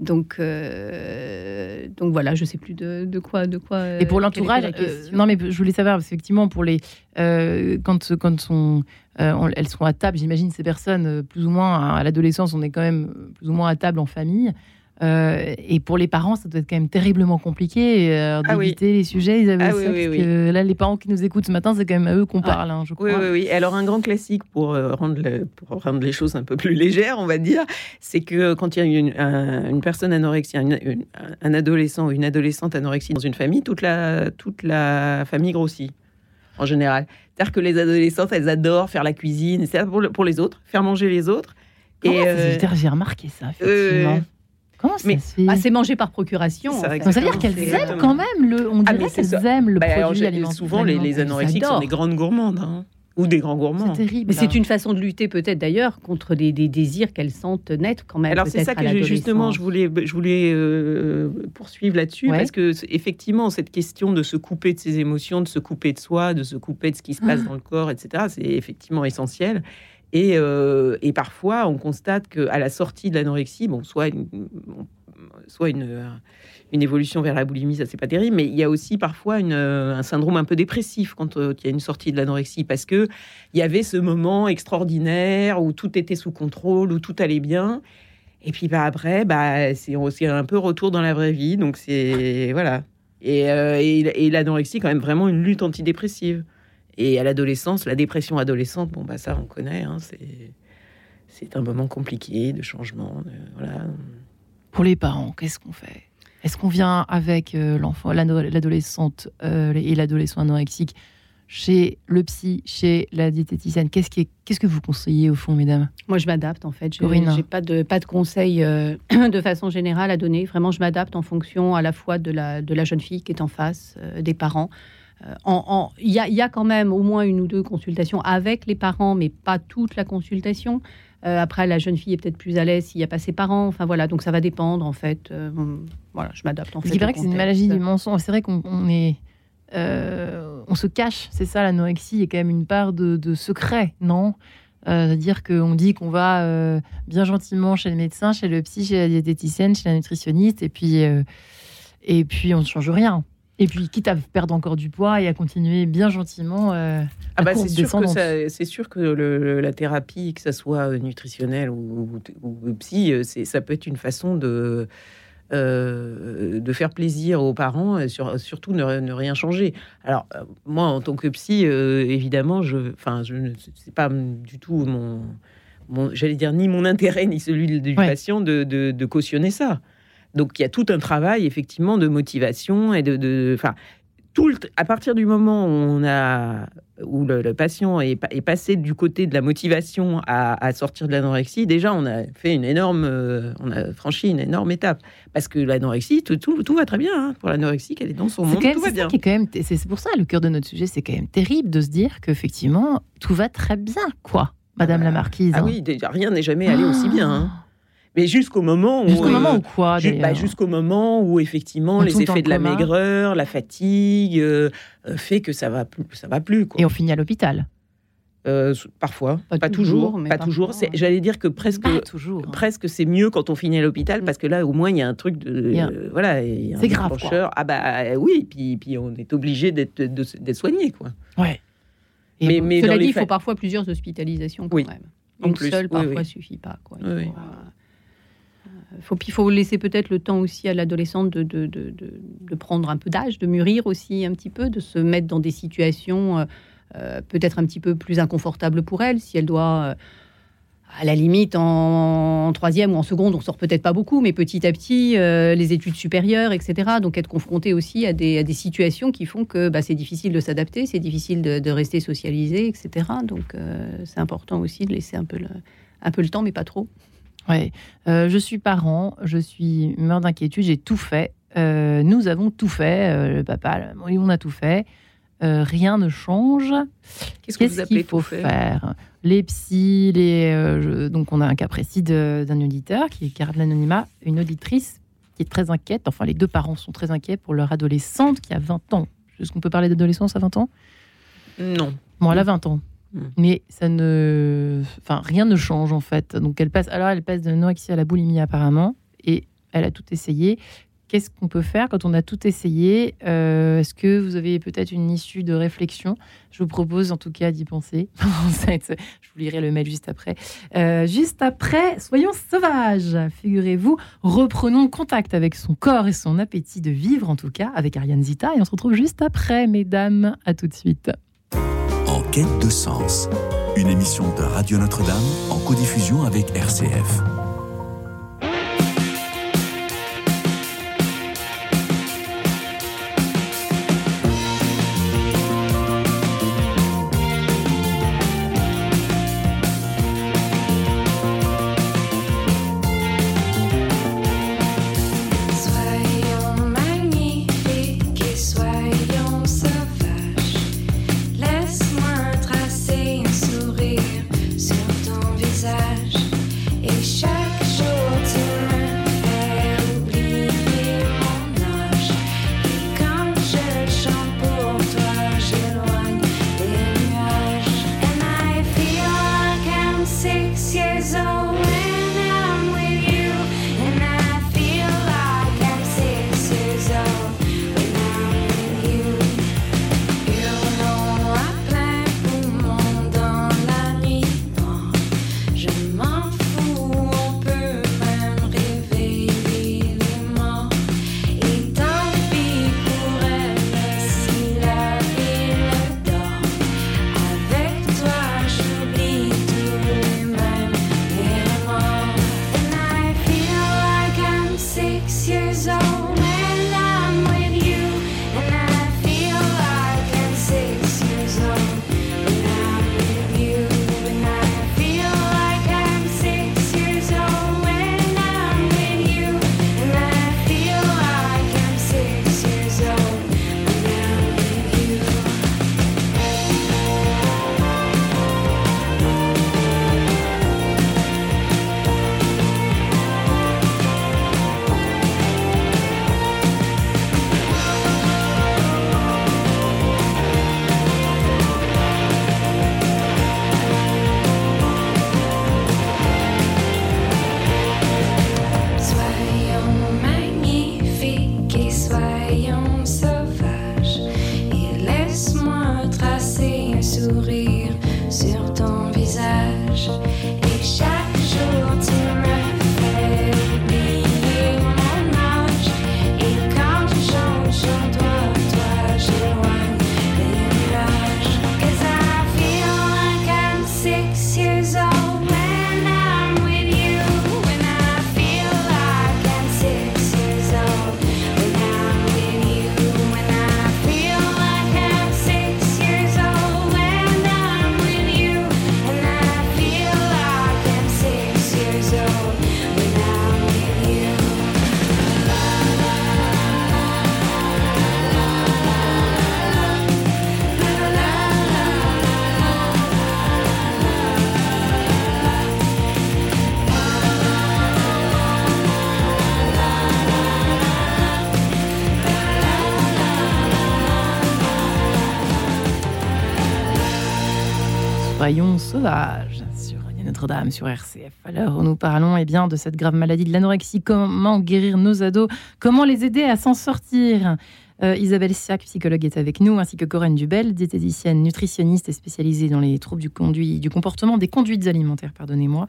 donc, euh, donc voilà, je ne sais plus de, de quoi. De quoi Et pour l'entourage, euh, non mais je voulais savoir parce qu'effectivement pour les euh, quand quand on, euh, on- elles sont à table, j'imagine ces personnes euh, plus ou moins à, à l'adolescence, on est quand même plus ou moins à table en famille. Euh, et pour les parents, ça doit être quand même terriblement compliqué euh, Ah oui. d'éviter les sujets. Ils avaient Ah ça, oui, oui, parce oui. que là, les parents qui nous écoutent ce matin, c'est quand même à eux qu'on parle, hein, je crois. Oui, oui, oui. Alors, un grand classique pour, euh, rendre le- pour rendre les choses un peu plus légères, on va dire, c'est que quand il y a une, un- une personne anorexie, une- une- un adolescent ou une adolescente anorexie dans une famille, toute la, toute la famille grossit, en général. C'est-à-dire que les adolescentes, elles adorent faire la cuisine, c'est pour, le- pour les autres, faire manger les autres. Comment ça euh, J'ai remarqué ça, effectivement. euh, Comment ça mais- se fait Ah, c'est manger par procuration. En fait. ça veut dire qu'elles aiment quand même le. On Ah, dirait qu'elles aiment le Bah, alors, produit alimentaire. souvent, les, les anorexiques sont des grandes gourmandes, hein, ou des grands gourmands. C'est terrible. Mais c'est une façon de lutter peut-être d'ailleurs contre des, des désirs qu'elles sentent naître quand même. Alors c'est ça que justement je voulais je voulais euh, poursuivre là-dessus Ouais. parce que effectivement cette question de se couper de ses émotions, de se couper de soi, de se couper de ce qui se passe Ah. dans le corps, etc. C'est effectivement essentiel. Et, euh, et parfois on constate que à la sortie de l'anorexie, bon soit une, soit une évolution vers la boulimie, ça c'est pas terrible, mais il y a aussi parfois euh, un syndrome un peu dépressif quand euh, il y a une sortie de l'anorexie parce que il y avait ce moment extraordinaire où tout était sous contrôle, où tout allait bien. Et puis bah, après, bah, c'est c'est un peu retour dans la vraie vie. Donc c'est. Voilà. Et, et l'anorexie, quand même, vraiment une lutte antidépressive. Et à l'adolescence, la dépression adolescente, bon, bah ça, on connaît. hein, c'est. C'est un moment compliqué de changement. de- voilà. Pour les parents, qu'est-ce qu'on fait? Est-ce qu'on vient avec euh, l'enfant, l'ado- l'adolescente euh, et l'adolescent anorexique chez le psy, chez la diététicienne? Qu'est-ce qui est- qu'est-ce que vous conseillez au fond, mesdames? Moi, je m'adapte en fait. Je n'ai pas de, pas de conseils euh, de façon générale à donner. Vraiment, je m'adapte en fonction à la fois de la, de la jeune fille qui est en face, euh, des parents. Euh, Il y, a, il y a quand même au moins une ou deux consultations avec les parents, mais pas toute la consultation. Euh, après, la jeune fille est peut-être plus à l'aise s'il n'y a pas ses parents. Enfin voilà, donc ça va dépendre en fait. Euh, voilà, je m'adapte en fait. Paraît au que c'est une maladie du mensonge. C'est vrai qu'on on est. euh, on se cache, c'est ça l'anorexie, il y a quand même une part de, de secret, non? C'est-à-dire qu'on dit qu'on va bien gentiment chez le médecin, chez le psy, chez la diététicienne, chez la nutritionniste, et puis, et puis on ne change rien. Et puis, quitte à perdre encore du poids et à continuer bien gentiment. euh, Ah bah, c'est sûr que sûr le- la thérapie, que ça soit euh, nutritionnelle ou, ou- ou psy, euh, ça peut être une façon de euh, de faire plaisir aux parents et sur- surtout ne, ne rien changer. Alors euh, moi, en tant que psy, euh, évidemment, je, enfin, je ne c'est pas du tout mon, mon- j'allais dire ni mon intérêt ni celui du Ouais. patient de, de- de cautionner ça. Donc il y a tout un travail effectivement de motivation et de, tout le, à partir du moment où on a où le, le patient est, pa- est passé du côté de la motivation à, à sortir de l'anorexie, déjà on a fait une énorme, euh, on a franchi une énorme étape parce que l'anorexie, tout, tout, tout va très bien hein. pour l'anorexie, qu'elle est dans son C'est monde, même, tout va bien. est c'est pour ça le cœur de notre sujet, c'est quand même terrible de se dire qu'effectivement tout va très bien, quoi, Madame bah, la Marquise. Ah hein. oui, déjà, rien n'est jamais allé aussi bien. hein. Mais jusqu'au moment où Jusqu'au euh, moment où quoi bah, d'ailleurs jusqu'au moment où effectivement On les effets de la coma. maigreur, la fatigue, euh, euh, fait que ça va plus, ça va plus. Quoi. Et on finit à l'hôpital. Euh, parfois, pas, Pas toujours, toujours, mais pas toujours. J'allais dire que presque, toujours. hein. presque c'est mieux quand on finit à l'hôpital parce que là au moins il y a un truc de, euh, voilà, C'est grave, déclencheur. Ah bah euh, oui, puis puis on est obligé d'être soigné quoi. Ouais. Et Mais bon, mais Cela dit, il faut fa- parfois plusieurs hospitalisations quand Oui. même. En Une plus, seule oui, parfois oui. suffit pas. Quoi. Oui, oui. faut, euh, il faut laisser peut-être le temps aussi à l'adolescente de, de, de, prendre un peu d'âge, de mûrir aussi un petit peu, de se mettre dans des situations euh, euh, peut-être un petit peu plus inconfortables pour elle, si elle doit. euh, à la limite, en, troisième ou en seconde, on sort peut-être pas beaucoup, mais petit à petit, les études supérieures, etc. Donc être confronté aussi à des, à des situations qui font que bah, c'est difficile de s'adapter, c'est difficile de, rester socialisé, etc. Donc c'est important aussi de laisser un peu un peu le temps, mais pas trop. Ouais. Euh, je suis parent, je suis meurt d'inquiétude, j'ai tout fait. Euh, nous avons tout fait, euh, le papa, la maman, on a tout fait. Rien ne change. Qu'est-ce qu'il faut faire Les psys, les, je- donc on a un cas précis d'un auditeur qui garde l'anonymat, une auditrice qui est très inquiète. Enfin, les deux parents sont très inquiets pour leur adolescente qui a 20 ans. Est-ce qu'on peut parler d'adolescence à 20 ans? Non. Bon, elle a 20 ans. Mm. Mais ça ne. Enfin, rien ne change en fait. Donc elle passe. Alors elle passe de l'anorexie à la boulimie apparemment. Et elle a tout essayé. qu'est-ce qu'on peut faire quand on a tout essayé? Euh, Est-ce que vous avez peut-être une issue de réflexion? Je vous propose en tout cas d'y penser. Je vous lirai le mail juste après. Euh, juste après, soyons sauvages. Figurez-vous, reprenons contact avec son corps et son appétit de vivre, en tout cas, avec Ariane Zita. Et on se retrouve juste après, mesdames. À tout de suite. Quête de sens, une émission de Radio Notre-Dame en codiffusion avec RCF. Soyons sauvages sur Notre-Dame, sur RCF. Alors, nous parlons eh bien, de cette grave maladie de l'anorexie, comment guérir nos ados, comment les aider à s'en sortir? Euh, Isabelle Siac, psychologue, est avec nous, ainsi que Corinne Dubel, diététicienne, nutritionniste et spécialisée dans les troubles du, conduit, du comportement, des conduites alimentaires, pardonnez-moi.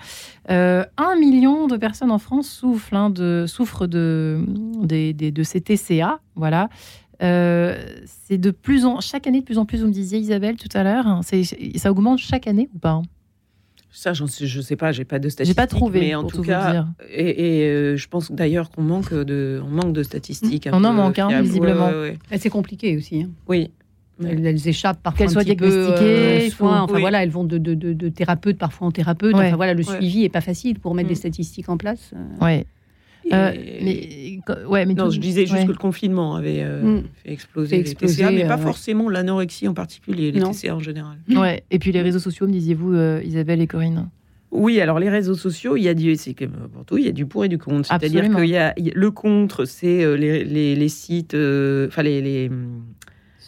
Euh, un million de personnes en France souffrent, hein, de, souffrent de ces TCA, voilà. Euh, c'est de plus en chaque année de plus en plus. Vous me disiez Isabelle tout à l'heure, hein, ça augmente chaque année ou pas? Ça, je ne sais pas, j'ai pas de statistiques. J'ai pas trouvé, mais en tout, cas, et, euh, je pense d'ailleurs qu'on manque de, on manque de statistiques. On en manque, hein, visiblement. C'est compliqué aussi. Hein. Oui. Elles, échappent parfois. Qu'elles soient diagnostiquées, euh, enfin voilà, elles vont de, de, de, thérapeute parfois en thérapeute. Enfin voilà, le suivi est pas facile pour mettre des mm. statistiques en place. Ouais. Euh, mais, ouais, mais non, je disais juste que le confinement avait euh, mm. fait exploser, les TCA, mais pas euh, forcément l'anorexie en particulier, les TCA en général. Ouais. Et puis les réseaux sociaux, me disiez-vous, Isabelle et Corinne oui, alors les réseaux sociaux, il y a du, c'est pour tout, il y a du pour et du contre. C'est-à-dire qu'il y a le contre, c'est les, les, les, sites, enfin les, les,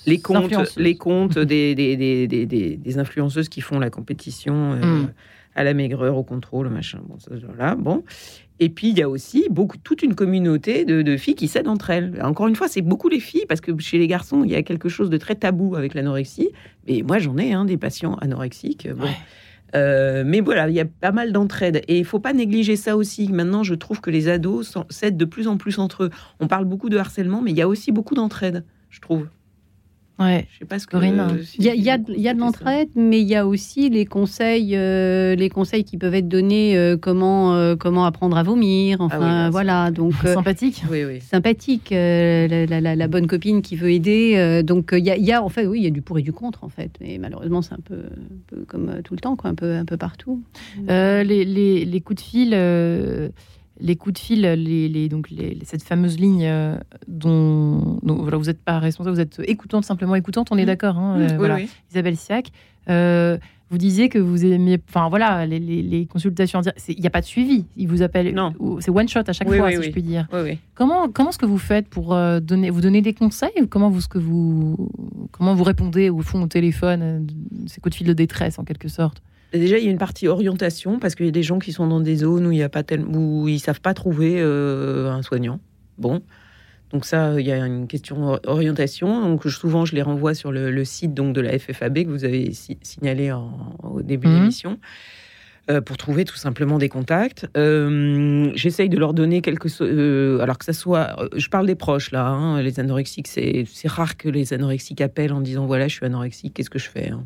les comptes, les comptes des, des, des, des, influenceuses qui font la compétition. Mm à la maigreur, au contrôle, machin. Bon, ça, bon. Et puis, il y a aussi beaucoup, toute une communauté de, de filles qui s'aident entre elles. Encore une fois, c'est beaucoup les filles, parce que chez les garçons, il y a quelque chose de très tabou avec l'anorexie. Mais moi, j'en ai hein, des patients anorexiques. Bon. Ouais. Euh, mais voilà, il y a pas mal d'entraide. Et il faut pas négliger ça aussi. Maintenant, je trouve que les ados s'aident de plus en plus entre eux. On parle beaucoup de harcèlement, mais il y a aussi beaucoup d'entraide, je trouve. Ouais. Je sais pas ce que... Corinne, si Il y a, tu il y a- y a de l'entraide, mais il y a aussi les conseils, euh, les conseils qui peuvent être donnés, euh, comment, euh, comment apprendre à vomir. Enfin, oui, là, voilà. Donc, euh, Sympathique. Oui, oui. sympathique, euh, la, la- la- la bonne copine qui veut aider. euh, donc, il y, a, y a, en fait, oui, il y a du pour et du contre, en fait. Mais malheureusement, c'est un peu, un peu comme tout le temps, quoi, un peu, un peu partout. Euh, les, les- les coups de fil, euh, les coups de fil, les, les- donc les- cette fameuse ligne euh, dont, dont, voilà, vous n'êtes pas responsable, vous êtes écoutante, simplement écoutante, on est Mhm. d'accord. hein, euh, Oui, voilà. oui. Isabelle Siac, euh, vous disiez que vous aimiez, enfin voilà, les, les- consultations, il n'y a pas de suivi. Ils vous appellent, Non. c'est one shot à chaque Oui, fois, oui, si oui. je puis dire. Comment, comment est-ce que vous faites pour euh, donner, vous donner des conseils ou comment vous, ce que vous, comment vous répondez au fond au téléphone, euh, ces coups de fil de détresse en quelque sorte? Déjà, il y a une partie orientation parce qu'il y a des gens qui sont dans des zones où il y a pas tel... où ils savent pas trouver euh, un soignant. Bon, donc ça, il y a une question or- orientation. Donc souvent, je les renvoie sur le, le site donc de la FFAB que vous avez si- signalé en- au début de Mhm. l'émission. euh, pour trouver tout simplement des contacts. Euh, J'essaye de leur donner quelque chose. alors que ça soit. euh, Je parle des proches là, hein, les anorexiques. C'est c'est rare que les anorexiques appellent en disant voilà, je suis anorexique, qu'est-ce que je fais hein.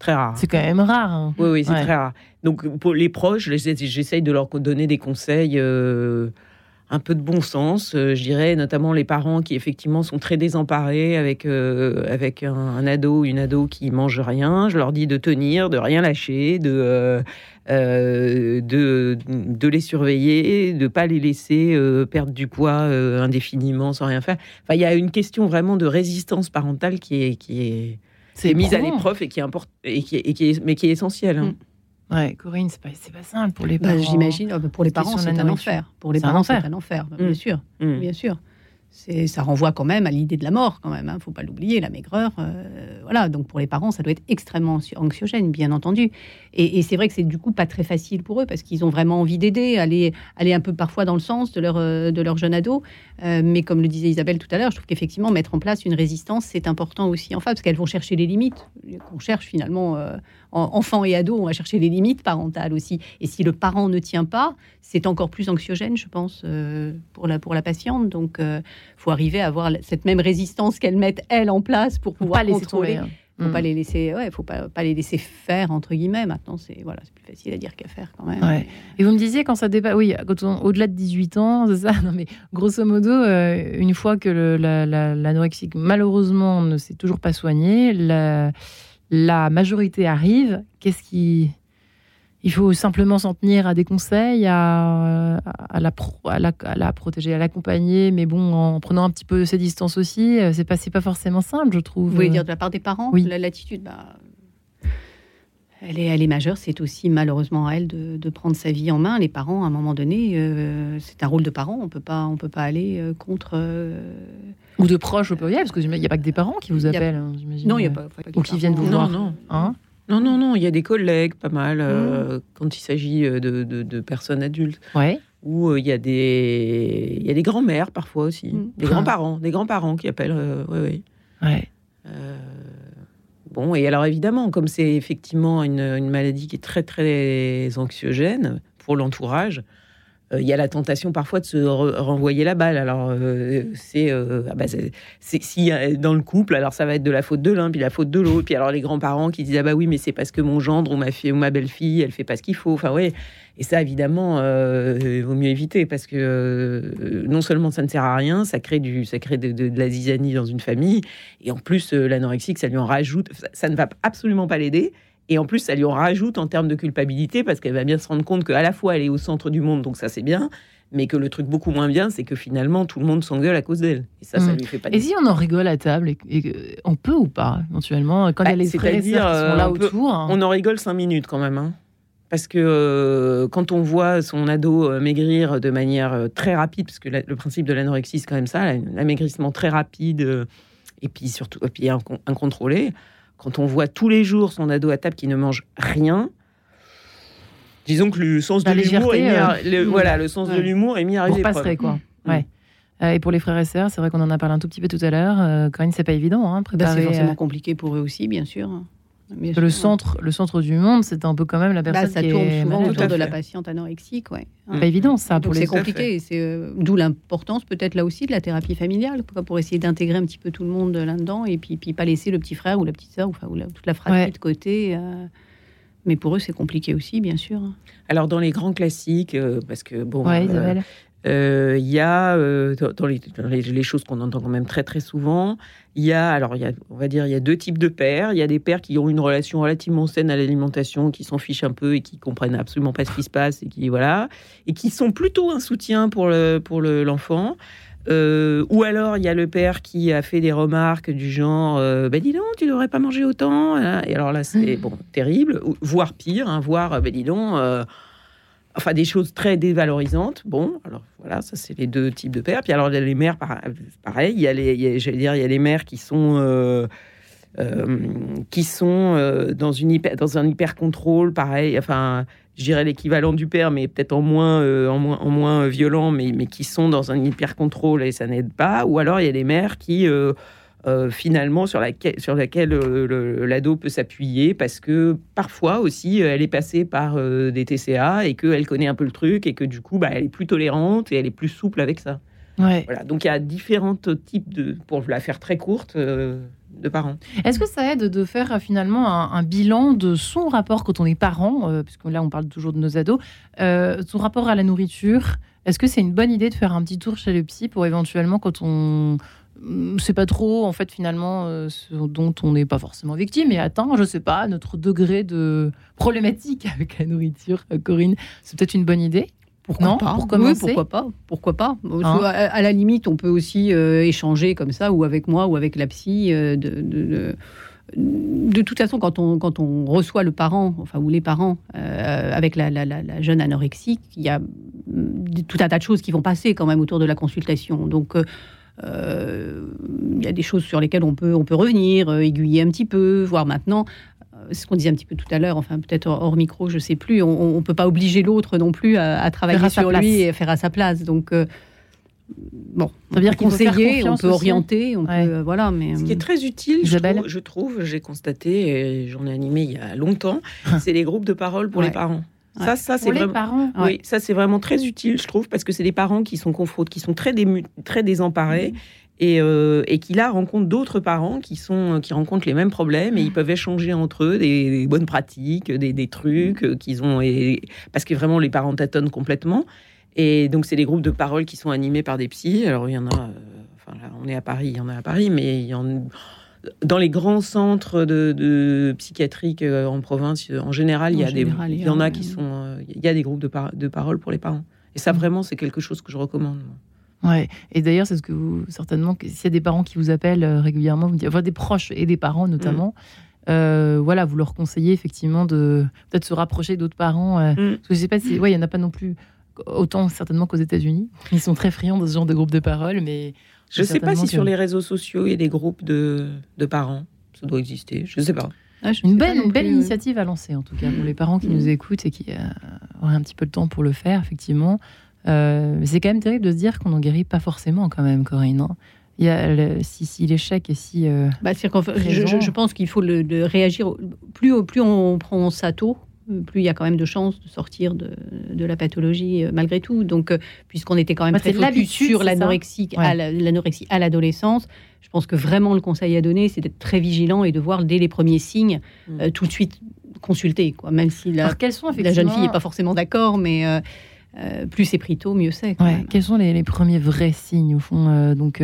Très rare. C'est quand même rare. hein. Oui, oui, c'est Ouais. très rare. Donc, pour les proches, j'essa- j'essaye de leur donner des conseils, euh, un peu de bon sens, euh, je dirais, notamment les parents qui, effectivement, sont très désemparés avec, euh, avec un, un ado ou une ado qui mange rien. Je leur dis de tenir, de rien lâcher, de, de, de les surveiller, de pas les laisser perdre du poids indéfiniment sans rien faire. Enfin, il y a une question vraiment de résistance parentale qui est, qui est, qui est mise à l'épreuve et qui est import- et qui est, et qui est- mais qui est essentielle. hein. Ouais, Corinne, c'est pas, c'est pas simple pour les Bah, parents. J'imagine, euh, pour les parents, c'est un enfer. Pour les C'est un parents, c'est un enfer, Mm. bien sûr. Mm. Bien sûr. Ça renvoie quand même à l'idée de la mort, quand même. Hein. Faut pas l'oublier, la maigreur. euh, voilà. Donc pour les parents, ça doit être extrêmement anxio- anxiogène, bien entendu. Et, c'est vrai que c'est du coup pas très facile pour eux parce qu'ils ont vraiment envie d'aider, aller, un peu parfois dans le sens de leur, euh, de leur jeune ado. Euh, mais comme le disait Isabelle tout à l'heure, je trouve qu'effectivement mettre en place une résistance, c'est important aussi. Enfin, parce qu'elles vont chercher les limites qu'on cherche finalement. en- enfants et ados, on va chercher les limites parentales aussi. Et si le parent ne tient pas, c'est encore plus anxiogène, je pense, euh, pour, la, pour la patiente. Donc, il faut arriver à avoir cette même résistance qu'elles mettent, elles, en place pour Faut pouvoir laisser contrôler. tomber. hein. faut Mm. pas les laisser, ouais, faut pas, pas les laisser faire, entre guillemets. Maintenant, c'est voilà, c'est plus facile à dire qu'à faire quand même. Ouais. Et vous me disiez quand ça dépasse, oui, quand on- au-delà de 18 ans, c'est ça Non mais grosso modo, euh, une fois que le- la- la- l'anorexie malheureusement ne s'est toujours pas soignée, la, la majorité arrive. Qu'est-ce qui il faut simplement s'en tenir à des conseils, à, à la, pro- à, la, à la protéger, à l'accompagner, mais bon, en prenant un petit peu ses distances aussi. euh, C'est pas, pas forcément simple, je trouve. Vous voulez dire de la part des parents Oui. La- L'attitude, bah, elle, est, elle est majeure. C'est aussi malheureusement à elle de, de prendre sa vie en main. Les parents, à un moment donné, euh, c'est un rôle de parent. On peut pas, on peut pas aller euh, contre. euh, Ou de proches au pluriel, parce qu'il n'y a pas que des parents qui vous appellent, hein, j'imagine. Non, il y a pas. pas Ou qui viennent vous Non, voir. non. Hein Non, non, non, il y a des collègues, pas mal, euh, quand il s'agit euh, de, de- de personnes adultes. ouais. Ou euh, il y a des, il y a des grands-mères parfois aussi, Mm. des grands-parents, des grands-parents qui appellent. euh, oui, oui. Ouais. Euh, bon, et alors évidemment, comme c'est effectivement une, une maladie qui est très très anxiogène pour l'entourage, euh, il y a la tentation parfois de se re- renvoyer la balle. Alors euh, c'est, euh, ah bah, si euh, dans le couple, alors ça va être de la faute de l'un puis la faute de l'autre, puis alors les grands-parents qui disent ah bah oui mais c'est parce que mon gendre ou ma ma belle-fille elle fait pas ce qu'il faut. Enfin oui. Et ça, évidemment, euh, il vaut mieux éviter parce que euh, non seulement ça ne sert à rien, ça crée, du, ça crée de, la zizanie dans une famille, et en plus, euh, l'anorexique, ça lui en rajoute, ça ne va absolument pas l'aider. Et en plus, ça lui en rajoute en termes de culpabilité parce qu'elle va bien se rendre compte qu'à la fois, elle est au centre du monde, donc ça c'est bien, mais que le truc beaucoup moins bien, c'est que finalement, tout le monde s'engueule à cause d'elle. Et ça, ça Mm. lui fait pas Et si on en rigole à table, et, et que- on peut ou pas, éventuellement, quand il y a Bah, les frères et c'est-à-dire, sœurs qui sont euh, là on peut- autour hein. On en rigole cinq minutes quand même. hein. Parce que euh, quand on voit son ado euh, maigrir de manière euh, très rapide, parce que la- le principe de l'anorexie, c'est quand même ça, la- l'amaigrissement très rapide, et puis surtout et puis incon- incontrôlé, quand on voit tous les jours son ado à table qui ne mange rien, Disons que le sens La de l'humour est mis à, le- euh, voilà, le sens de ouais. l'humour est mis à Pour rude pas épreuve. quoi. Mm. Ouais. Euh, et pour les frères et sœurs, c'est vrai qu'on en a parlé un tout petit peu tout à l'heure. Euh, Corinne, c'est pas évident, hein, Bah, c'est forcément euh, compliqué pour eux aussi, bien sûr. Bien le centre, le centre du monde, c'est un peu quand même la Bah, personne ça qui tourne est souvent malade. Autour de la patiente anorexique, ouais. Pas évident ça pour Donc les c'est compliqué, et c'est euh, d'où l'importance peut-être là aussi de la thérapie familiale pour, pour essayer d'intégrer un petit peu tout le monde là-dedans et puis, puis pas laisser le petit frère ou la petite sœur ou, enfin, ou la- toute la fratrie Ouais. de côté. euh. Mais pour eux c'est compliqué aussi, bien sûr. Alors dans les grands classiques, euh, parce que bon, Ouais, euh, Euh, il y a euh, dans les, dans les- les choses qu'on entend quand même très très souvent, il y a alors il y a on va dire il y a deux types de pères. Il y a des pères qui ont une relation relativement saine à l'alimentation, qui s'en fichent un peu et qui comprennent absolument pas ce qui se passe et qui voilà et qui sont plutôt un soutien pour le pour le- l'enfant. Euh, ou alors il y a le père qui a fait des remarques du genre bah dis donc tu devrais pas manger autant hein. et alors là c'est bon terrible voire pire hein, voire bah dis donc enfin des choses très dévalorisantes. Bon alors voilà ça c'est les deux types de pères. Puis alors il y a les mères par- pareil. Il y a les mères qui sont euh, euh, qui sont euh, dans une dans un hyper contrôle pareil. Enfin je dirais l'équivalent du père mais peut-être en moins en moins en moins violent mais mais qui sont dans un hyper contrôle et ça n'aide pas. Ou alors il y a les mères qui euh, finalement sur laquelle, sur laquelle euh, l'ado peut s'appuyer parce que parfois aussi euh, elle est passée par euh, des TCA et qu'elle connaît un peu le truc et que du coup bah, elle est plus tolérante et elle est plus souple avec ça. Ouais. Voilà, donc il y a différents types de, pour la faire très courte, de parents. Est-ce que ça aide de faire finalement un, un bilan de son rapport quand on est parent, euh, puisque là on parle toujours de nos ados, euh, son rapport à la nourriture? Est-ce que c'est une bonne idée de faire un petit tour chez le psy pour éventuellement quand on ne sait pas trop en fait finalement euh, ce dont on n'est pas forcément victime. Et atteint, je sais pas, notre degré de problématique avec la nourriture, euh, Corinne, c'est peut-être une bonne idée. Pourquoi Non, pas pour Oui, commencer. pourquoi pas. Pourquoi pas. Hein à, à la limite, on peut aussi euh, échanger comme ça, ou avec moi, ou avec la psy. euh, de, de- de- de toute façon, quand on, quand on reçoit le parent, enfin, ou les parents, euh, avec la, la- jeune anorexique, il y a mm, tout un tas de choses qui vont passer quand même autour de la consultation. Donc, euh, il y a des choses sur lesquelles on peut, on peut revenir, euh, aiguiller un petit peu, voir maintenant. euh, Ce qu'on disait un petit peu tout à l'heure, enfin peut-être hors micro, je sais plus. On ne peut pas obliger l'autre non plus à, à travailler à sur place. lui et faire à sa place. Donc euh, bon, Ça veut dire on peut conseiller, on peut aussi. orienter, on Ouais. peut euh, voilà, mais Ce qui est euh, très utile, je Isabelle trouve, je trouve, j'ai constaté, j'en ai animé il y a longtemps, c'est les groupes de parole pour Ouais. les parents. Ouais. Ça, ça c'est Pour les vraiment. parents Ouais. Oui, ça c'est vraiment très utile, je trouve, parce que c'est des parents qui sont confrontés, qui sont très, dému- très désemparés. Et, euh, et qui là rencontrent d'autres parents qui sont qui rencontrent les mêmes problèmes et ils peuvent échanger entre eux des, des bonnes pratiques, des, des trucs euh, qu'ils ont et, parce que vraiment les parents tâtonnent complètement. Et donc c'est des groupes de parole qui sont animés par des psys. Alors il y en a, euh, enfin là on est à Paris, il y en a à Paris, mais il y en dans les grands centres de, de psychiatriques euh, en province, euh, en général, il y a général, des, il y en a, qui sont, euh, il y a des groupes de, par- de parole pour les parents. Et ça, Mm. vraiment, c'est quelque chose que je recommande. Ouais. Et d'ailleurs, c'est ce que vous, certainement, s'il y a des parents qui vous appellent régulièrement, vous dites, enfin, des proches et des parents notamment, euh, voilà, vous leur conseillez effectivement de peut-être se rapprocher d'autres parents. euh, Mm. Parce que je sais pas si, ouais, il y en a pas non plus autant certainement qu'aux États-Unis. Ils sont très friands de ce genre de groupe de parole, mais Je ne sais pas si que- sur les réseaux sociaux, il y a des groupes de, de parents. Ça doit exister. Je ne sais pas. ah, je une belle, une belle euh, initiative à lancer en tout cas pour les parents qui Mm. nous écoutent et qui euh, auraient un petit peu le temps pour le faire effectivement. Euh, mais c'est quand même terrible de se dire qu'on n'en guérit pas forcément quand même, Corinne. hein. Il y a le- si, si l'échec et si euh, Bah, je, Présent. je- je pense qu'il faut le, réagir. Plus, plus on prend ça tôt, plus il y a quand même de chances de sortir de, de la pathologie euh, malgré tout. Donc, euh, puisqu'on était quand même Ouais, très focus sur l'anorexie Ouais. à la- l'adolescence, je pense que vraiment le conseil à donner, c'est d'être très vigilant et de voir dès les premiers signes, Mm. euh, tout de suite consulter, quoi. Même si la, Alors, sont la jeune fille n'est pas forcément d'accord, mais plus c'est pris tôt, mieux c'est. Ouais, quels sont les, les premiers vrais signes au fond Donc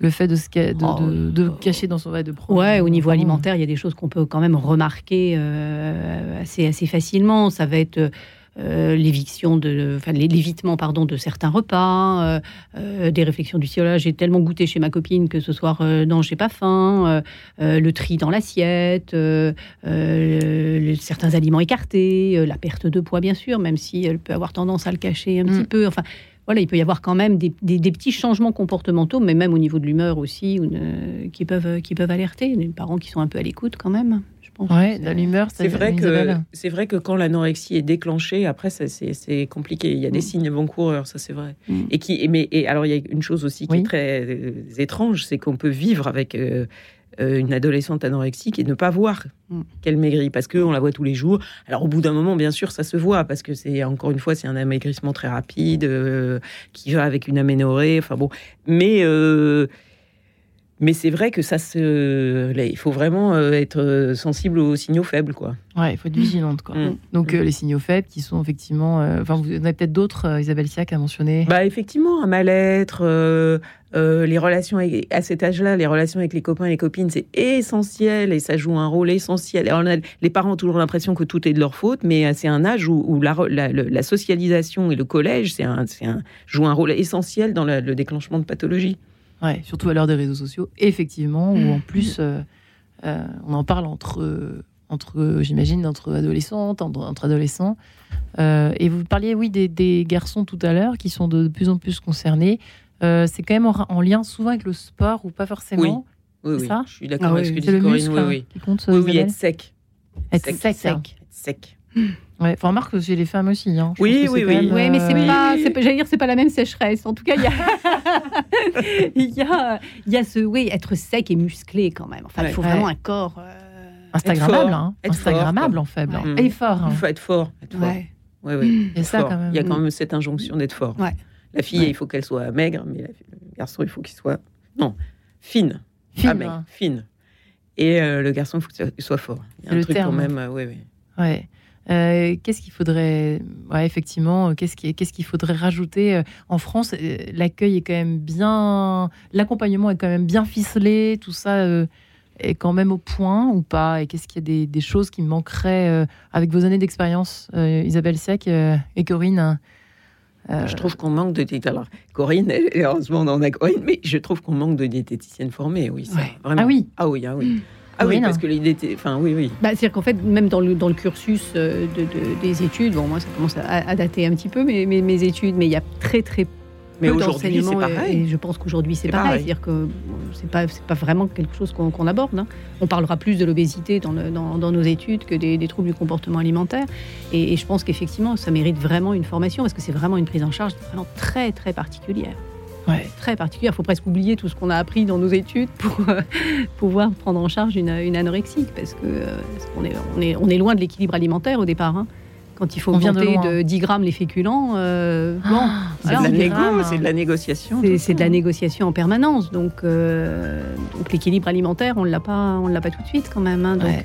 le fait de se ca- de, Oh, de- de euh, cacher dans son de prendre. Ouais, au niveau alimentaire, il y a des choses qu'on peut quand même remarquer euh, assez, assez facilement. Ça va être euh, l'éviction de, enfin l'é- l'évitement pardon de certains repas, euh, euh, des réflexions du style là, j'ai tellement goûté chez ma copine que ce soir euh, non j'ai pas faim, euh, euh, le tri dans l'assiette, euh, euh, le- certains aliments écartés, euh, la perte de poids bien sûr, même si elle peut avoir tendance à le cacher un Mm. petit peu. Enfin voilà, il peut y avoir quand même des, petits changements comportementaux, mais même au niveau de l'humeur aussi, qui, peuvent, qui peuvent alerter. Les parents qui sont un peu à l'écoute quand même. Je pense ouais, l'humeur, c'est vrai que c'est vrai que quand l'anorexie est déclenchée, après c'est compliqué. Il y a des mm. signes avant-coureurs, ça c'est vrai. Mm. Et qui, mais et alors il y a une chose aussi qui est très euh, étrange, c'est qu'on peut vivre avec euh, une adolescente anorexique et ne pas voir mm. qu'elle maigrit parce qu'on la voit tous les jours. Alors au bout d'un moment, bien sûr, ça se voit parce que c'est encore une fois c'est un amaigrissement très rapide euh, qui va avec une aménorrhée. Enfin bon, mais euh, mais c'est vrai que ça se. il faut vraiment euh, être euh, sensible aux signaux faibles, quoi. Ouais, il faut être vigilante, quoi. Mm. Donc, euh, les signaux faibles qui sont effectivement. Enfin, vous en avez peut-être d'autres, Isabelle Siak, à mentionner Bah, effectivement, un mal-être, les relations à cet âge-là, les relations avec les copains et les copines, c'est essentiel et ça joue un rôle essentiel. Alors, les parents ont toujours l'impression que tout est de leur faute, mais c'est un âge où, la, la, socialisation et le collège c'est un, un, joue un rôle essentiel dans le déclenchement de pathologies. Ouais, surtout à l'heure des réseaux sociaux, effectivement, où en plus, euh, euh, on en parle entre, entre j'imagine, entre adolescentes, entre, adolescents. Euh, et vous parliez, oui, des, garçons tout à l'heure qui sont de, plus en plus concernés. c'est quand même en, lien souvent avec le sport ou pas forcément? Oui, oui, Ça? Je suis d'accord ah avec ce que dit Corinne. oui, oui. Qui compte, oui, oui, être sec. Être sec. sec. sec. sec. Ouais, enfin, remarque que chez les femmes aussi. Hein. Oui, oui, oui. oui. mais c'est euh, pas, j'allais dire, c'est pas la même sécheresse. En tout cas, il y a, il y a, il y a ce, oui, être sec et musclé quand même. Enfin, il faut vraiment un corps. Euh... Instagrammable, hein. Instagrammable en faible. Hein. Et fort. Il faut être fort. Être fort. Ouais. Oui, oui. Et ça, quand même. Il y a quand même cette injonction d'être fort. Ouais. La fille, il faut qu'elle soit maigre, mais le garçon, il faut qu'il soit. Non, fine. Fine. Ah, maigre, fine. Et euh, le garçon, il faut qu'il soit fort. Il y a un truc quand même. oui, oui. Ouais. Euh, qu'est-ce qu'il faudrait, ouais, effectivement, qu'est-ce qu'il faudrait rajouter euh, en France? Euh, L'accueil est quand même bien, l'accompagnement est quand même bien ficelé, tout ça est quand même au point ou pas? Et qu'est-ce qu'il y a des, choses qui manqueraient avec vos années d'expérience, Isabelle Siak et Corinne Je trouve qu'on manque de alors Corinne, heureusement on en a Corinne, mais je trouve qu'on manque de diététiciennes formées, oui, ça, vraiment. Ah oui, ah oui, ah oui. Ah oui, parce que l'idée était. Enfin, oui, oui. Bah, C'est-à-dire qu'en fait, même dans le, dans le cursus euh, de, des études, bon, moi, ça commence à, dater un petit peu mes, mes, études, mais il y a très, très mais aujourd'hui, c'est pareil. Et, je pense qu'aujourd'hui, c'est pareil. C'est-à-dire que c'est pas, pas vraiment quelque chose qu'on aborde. Hein. On parlera plus de l'obésité dans, dans, dans, nos études que des, des troubles du comportement alimentaire. Et, et je pense qu'effectivement, ça mérite vraiment une formation parce que c'est vraiment une prise en charge vraiment très, très particulière très particulière. Il faut presque oublier tout ce qu'on a appris dans nos études pour euh, pouvoir prendre en charge une, une anorexique, parce que euh, on, est, on, est, on, est, loin de l'équilibre alimentaire au départ. Hein. Quand il faut monter de, 10 grammes les féculents, euh, ah, c'est de, de, la négociation. C'est de la négociation en permanence. Donc, donc l'équilibre alimentaire, on ne l'a pas, on l'a pas tout de suite quand même. Hein. donc,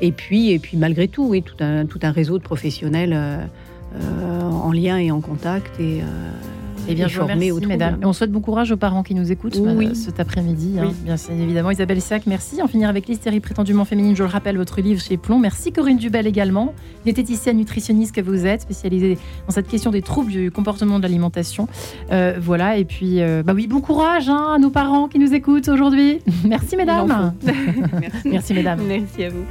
et puis, et puis malgré tout, oui, tout un, tout un réseau de professionnels en lien et en contact et et bien, je vous mesdames. on souhaite bon courage aux parents qui nous écoutent euh, cet après-midi. Hein. bien évidemment, Isabelle Sac, merci. En finir avec l'hystérie prétendument féminine, je le rappelle, votre livre chez Plomb. Merci Corinne Dubel également, diététicienne nutritionniste que vous êtes, spécialisée dans cette question des troubles du comportement de l'alimentation. Euh, voilà, et puis, euh, bah oui, bon courage hein, à nos parents qui nous écoutent aujourd'hui. merci mesdames. merci. merci mesdames. Merci à vous.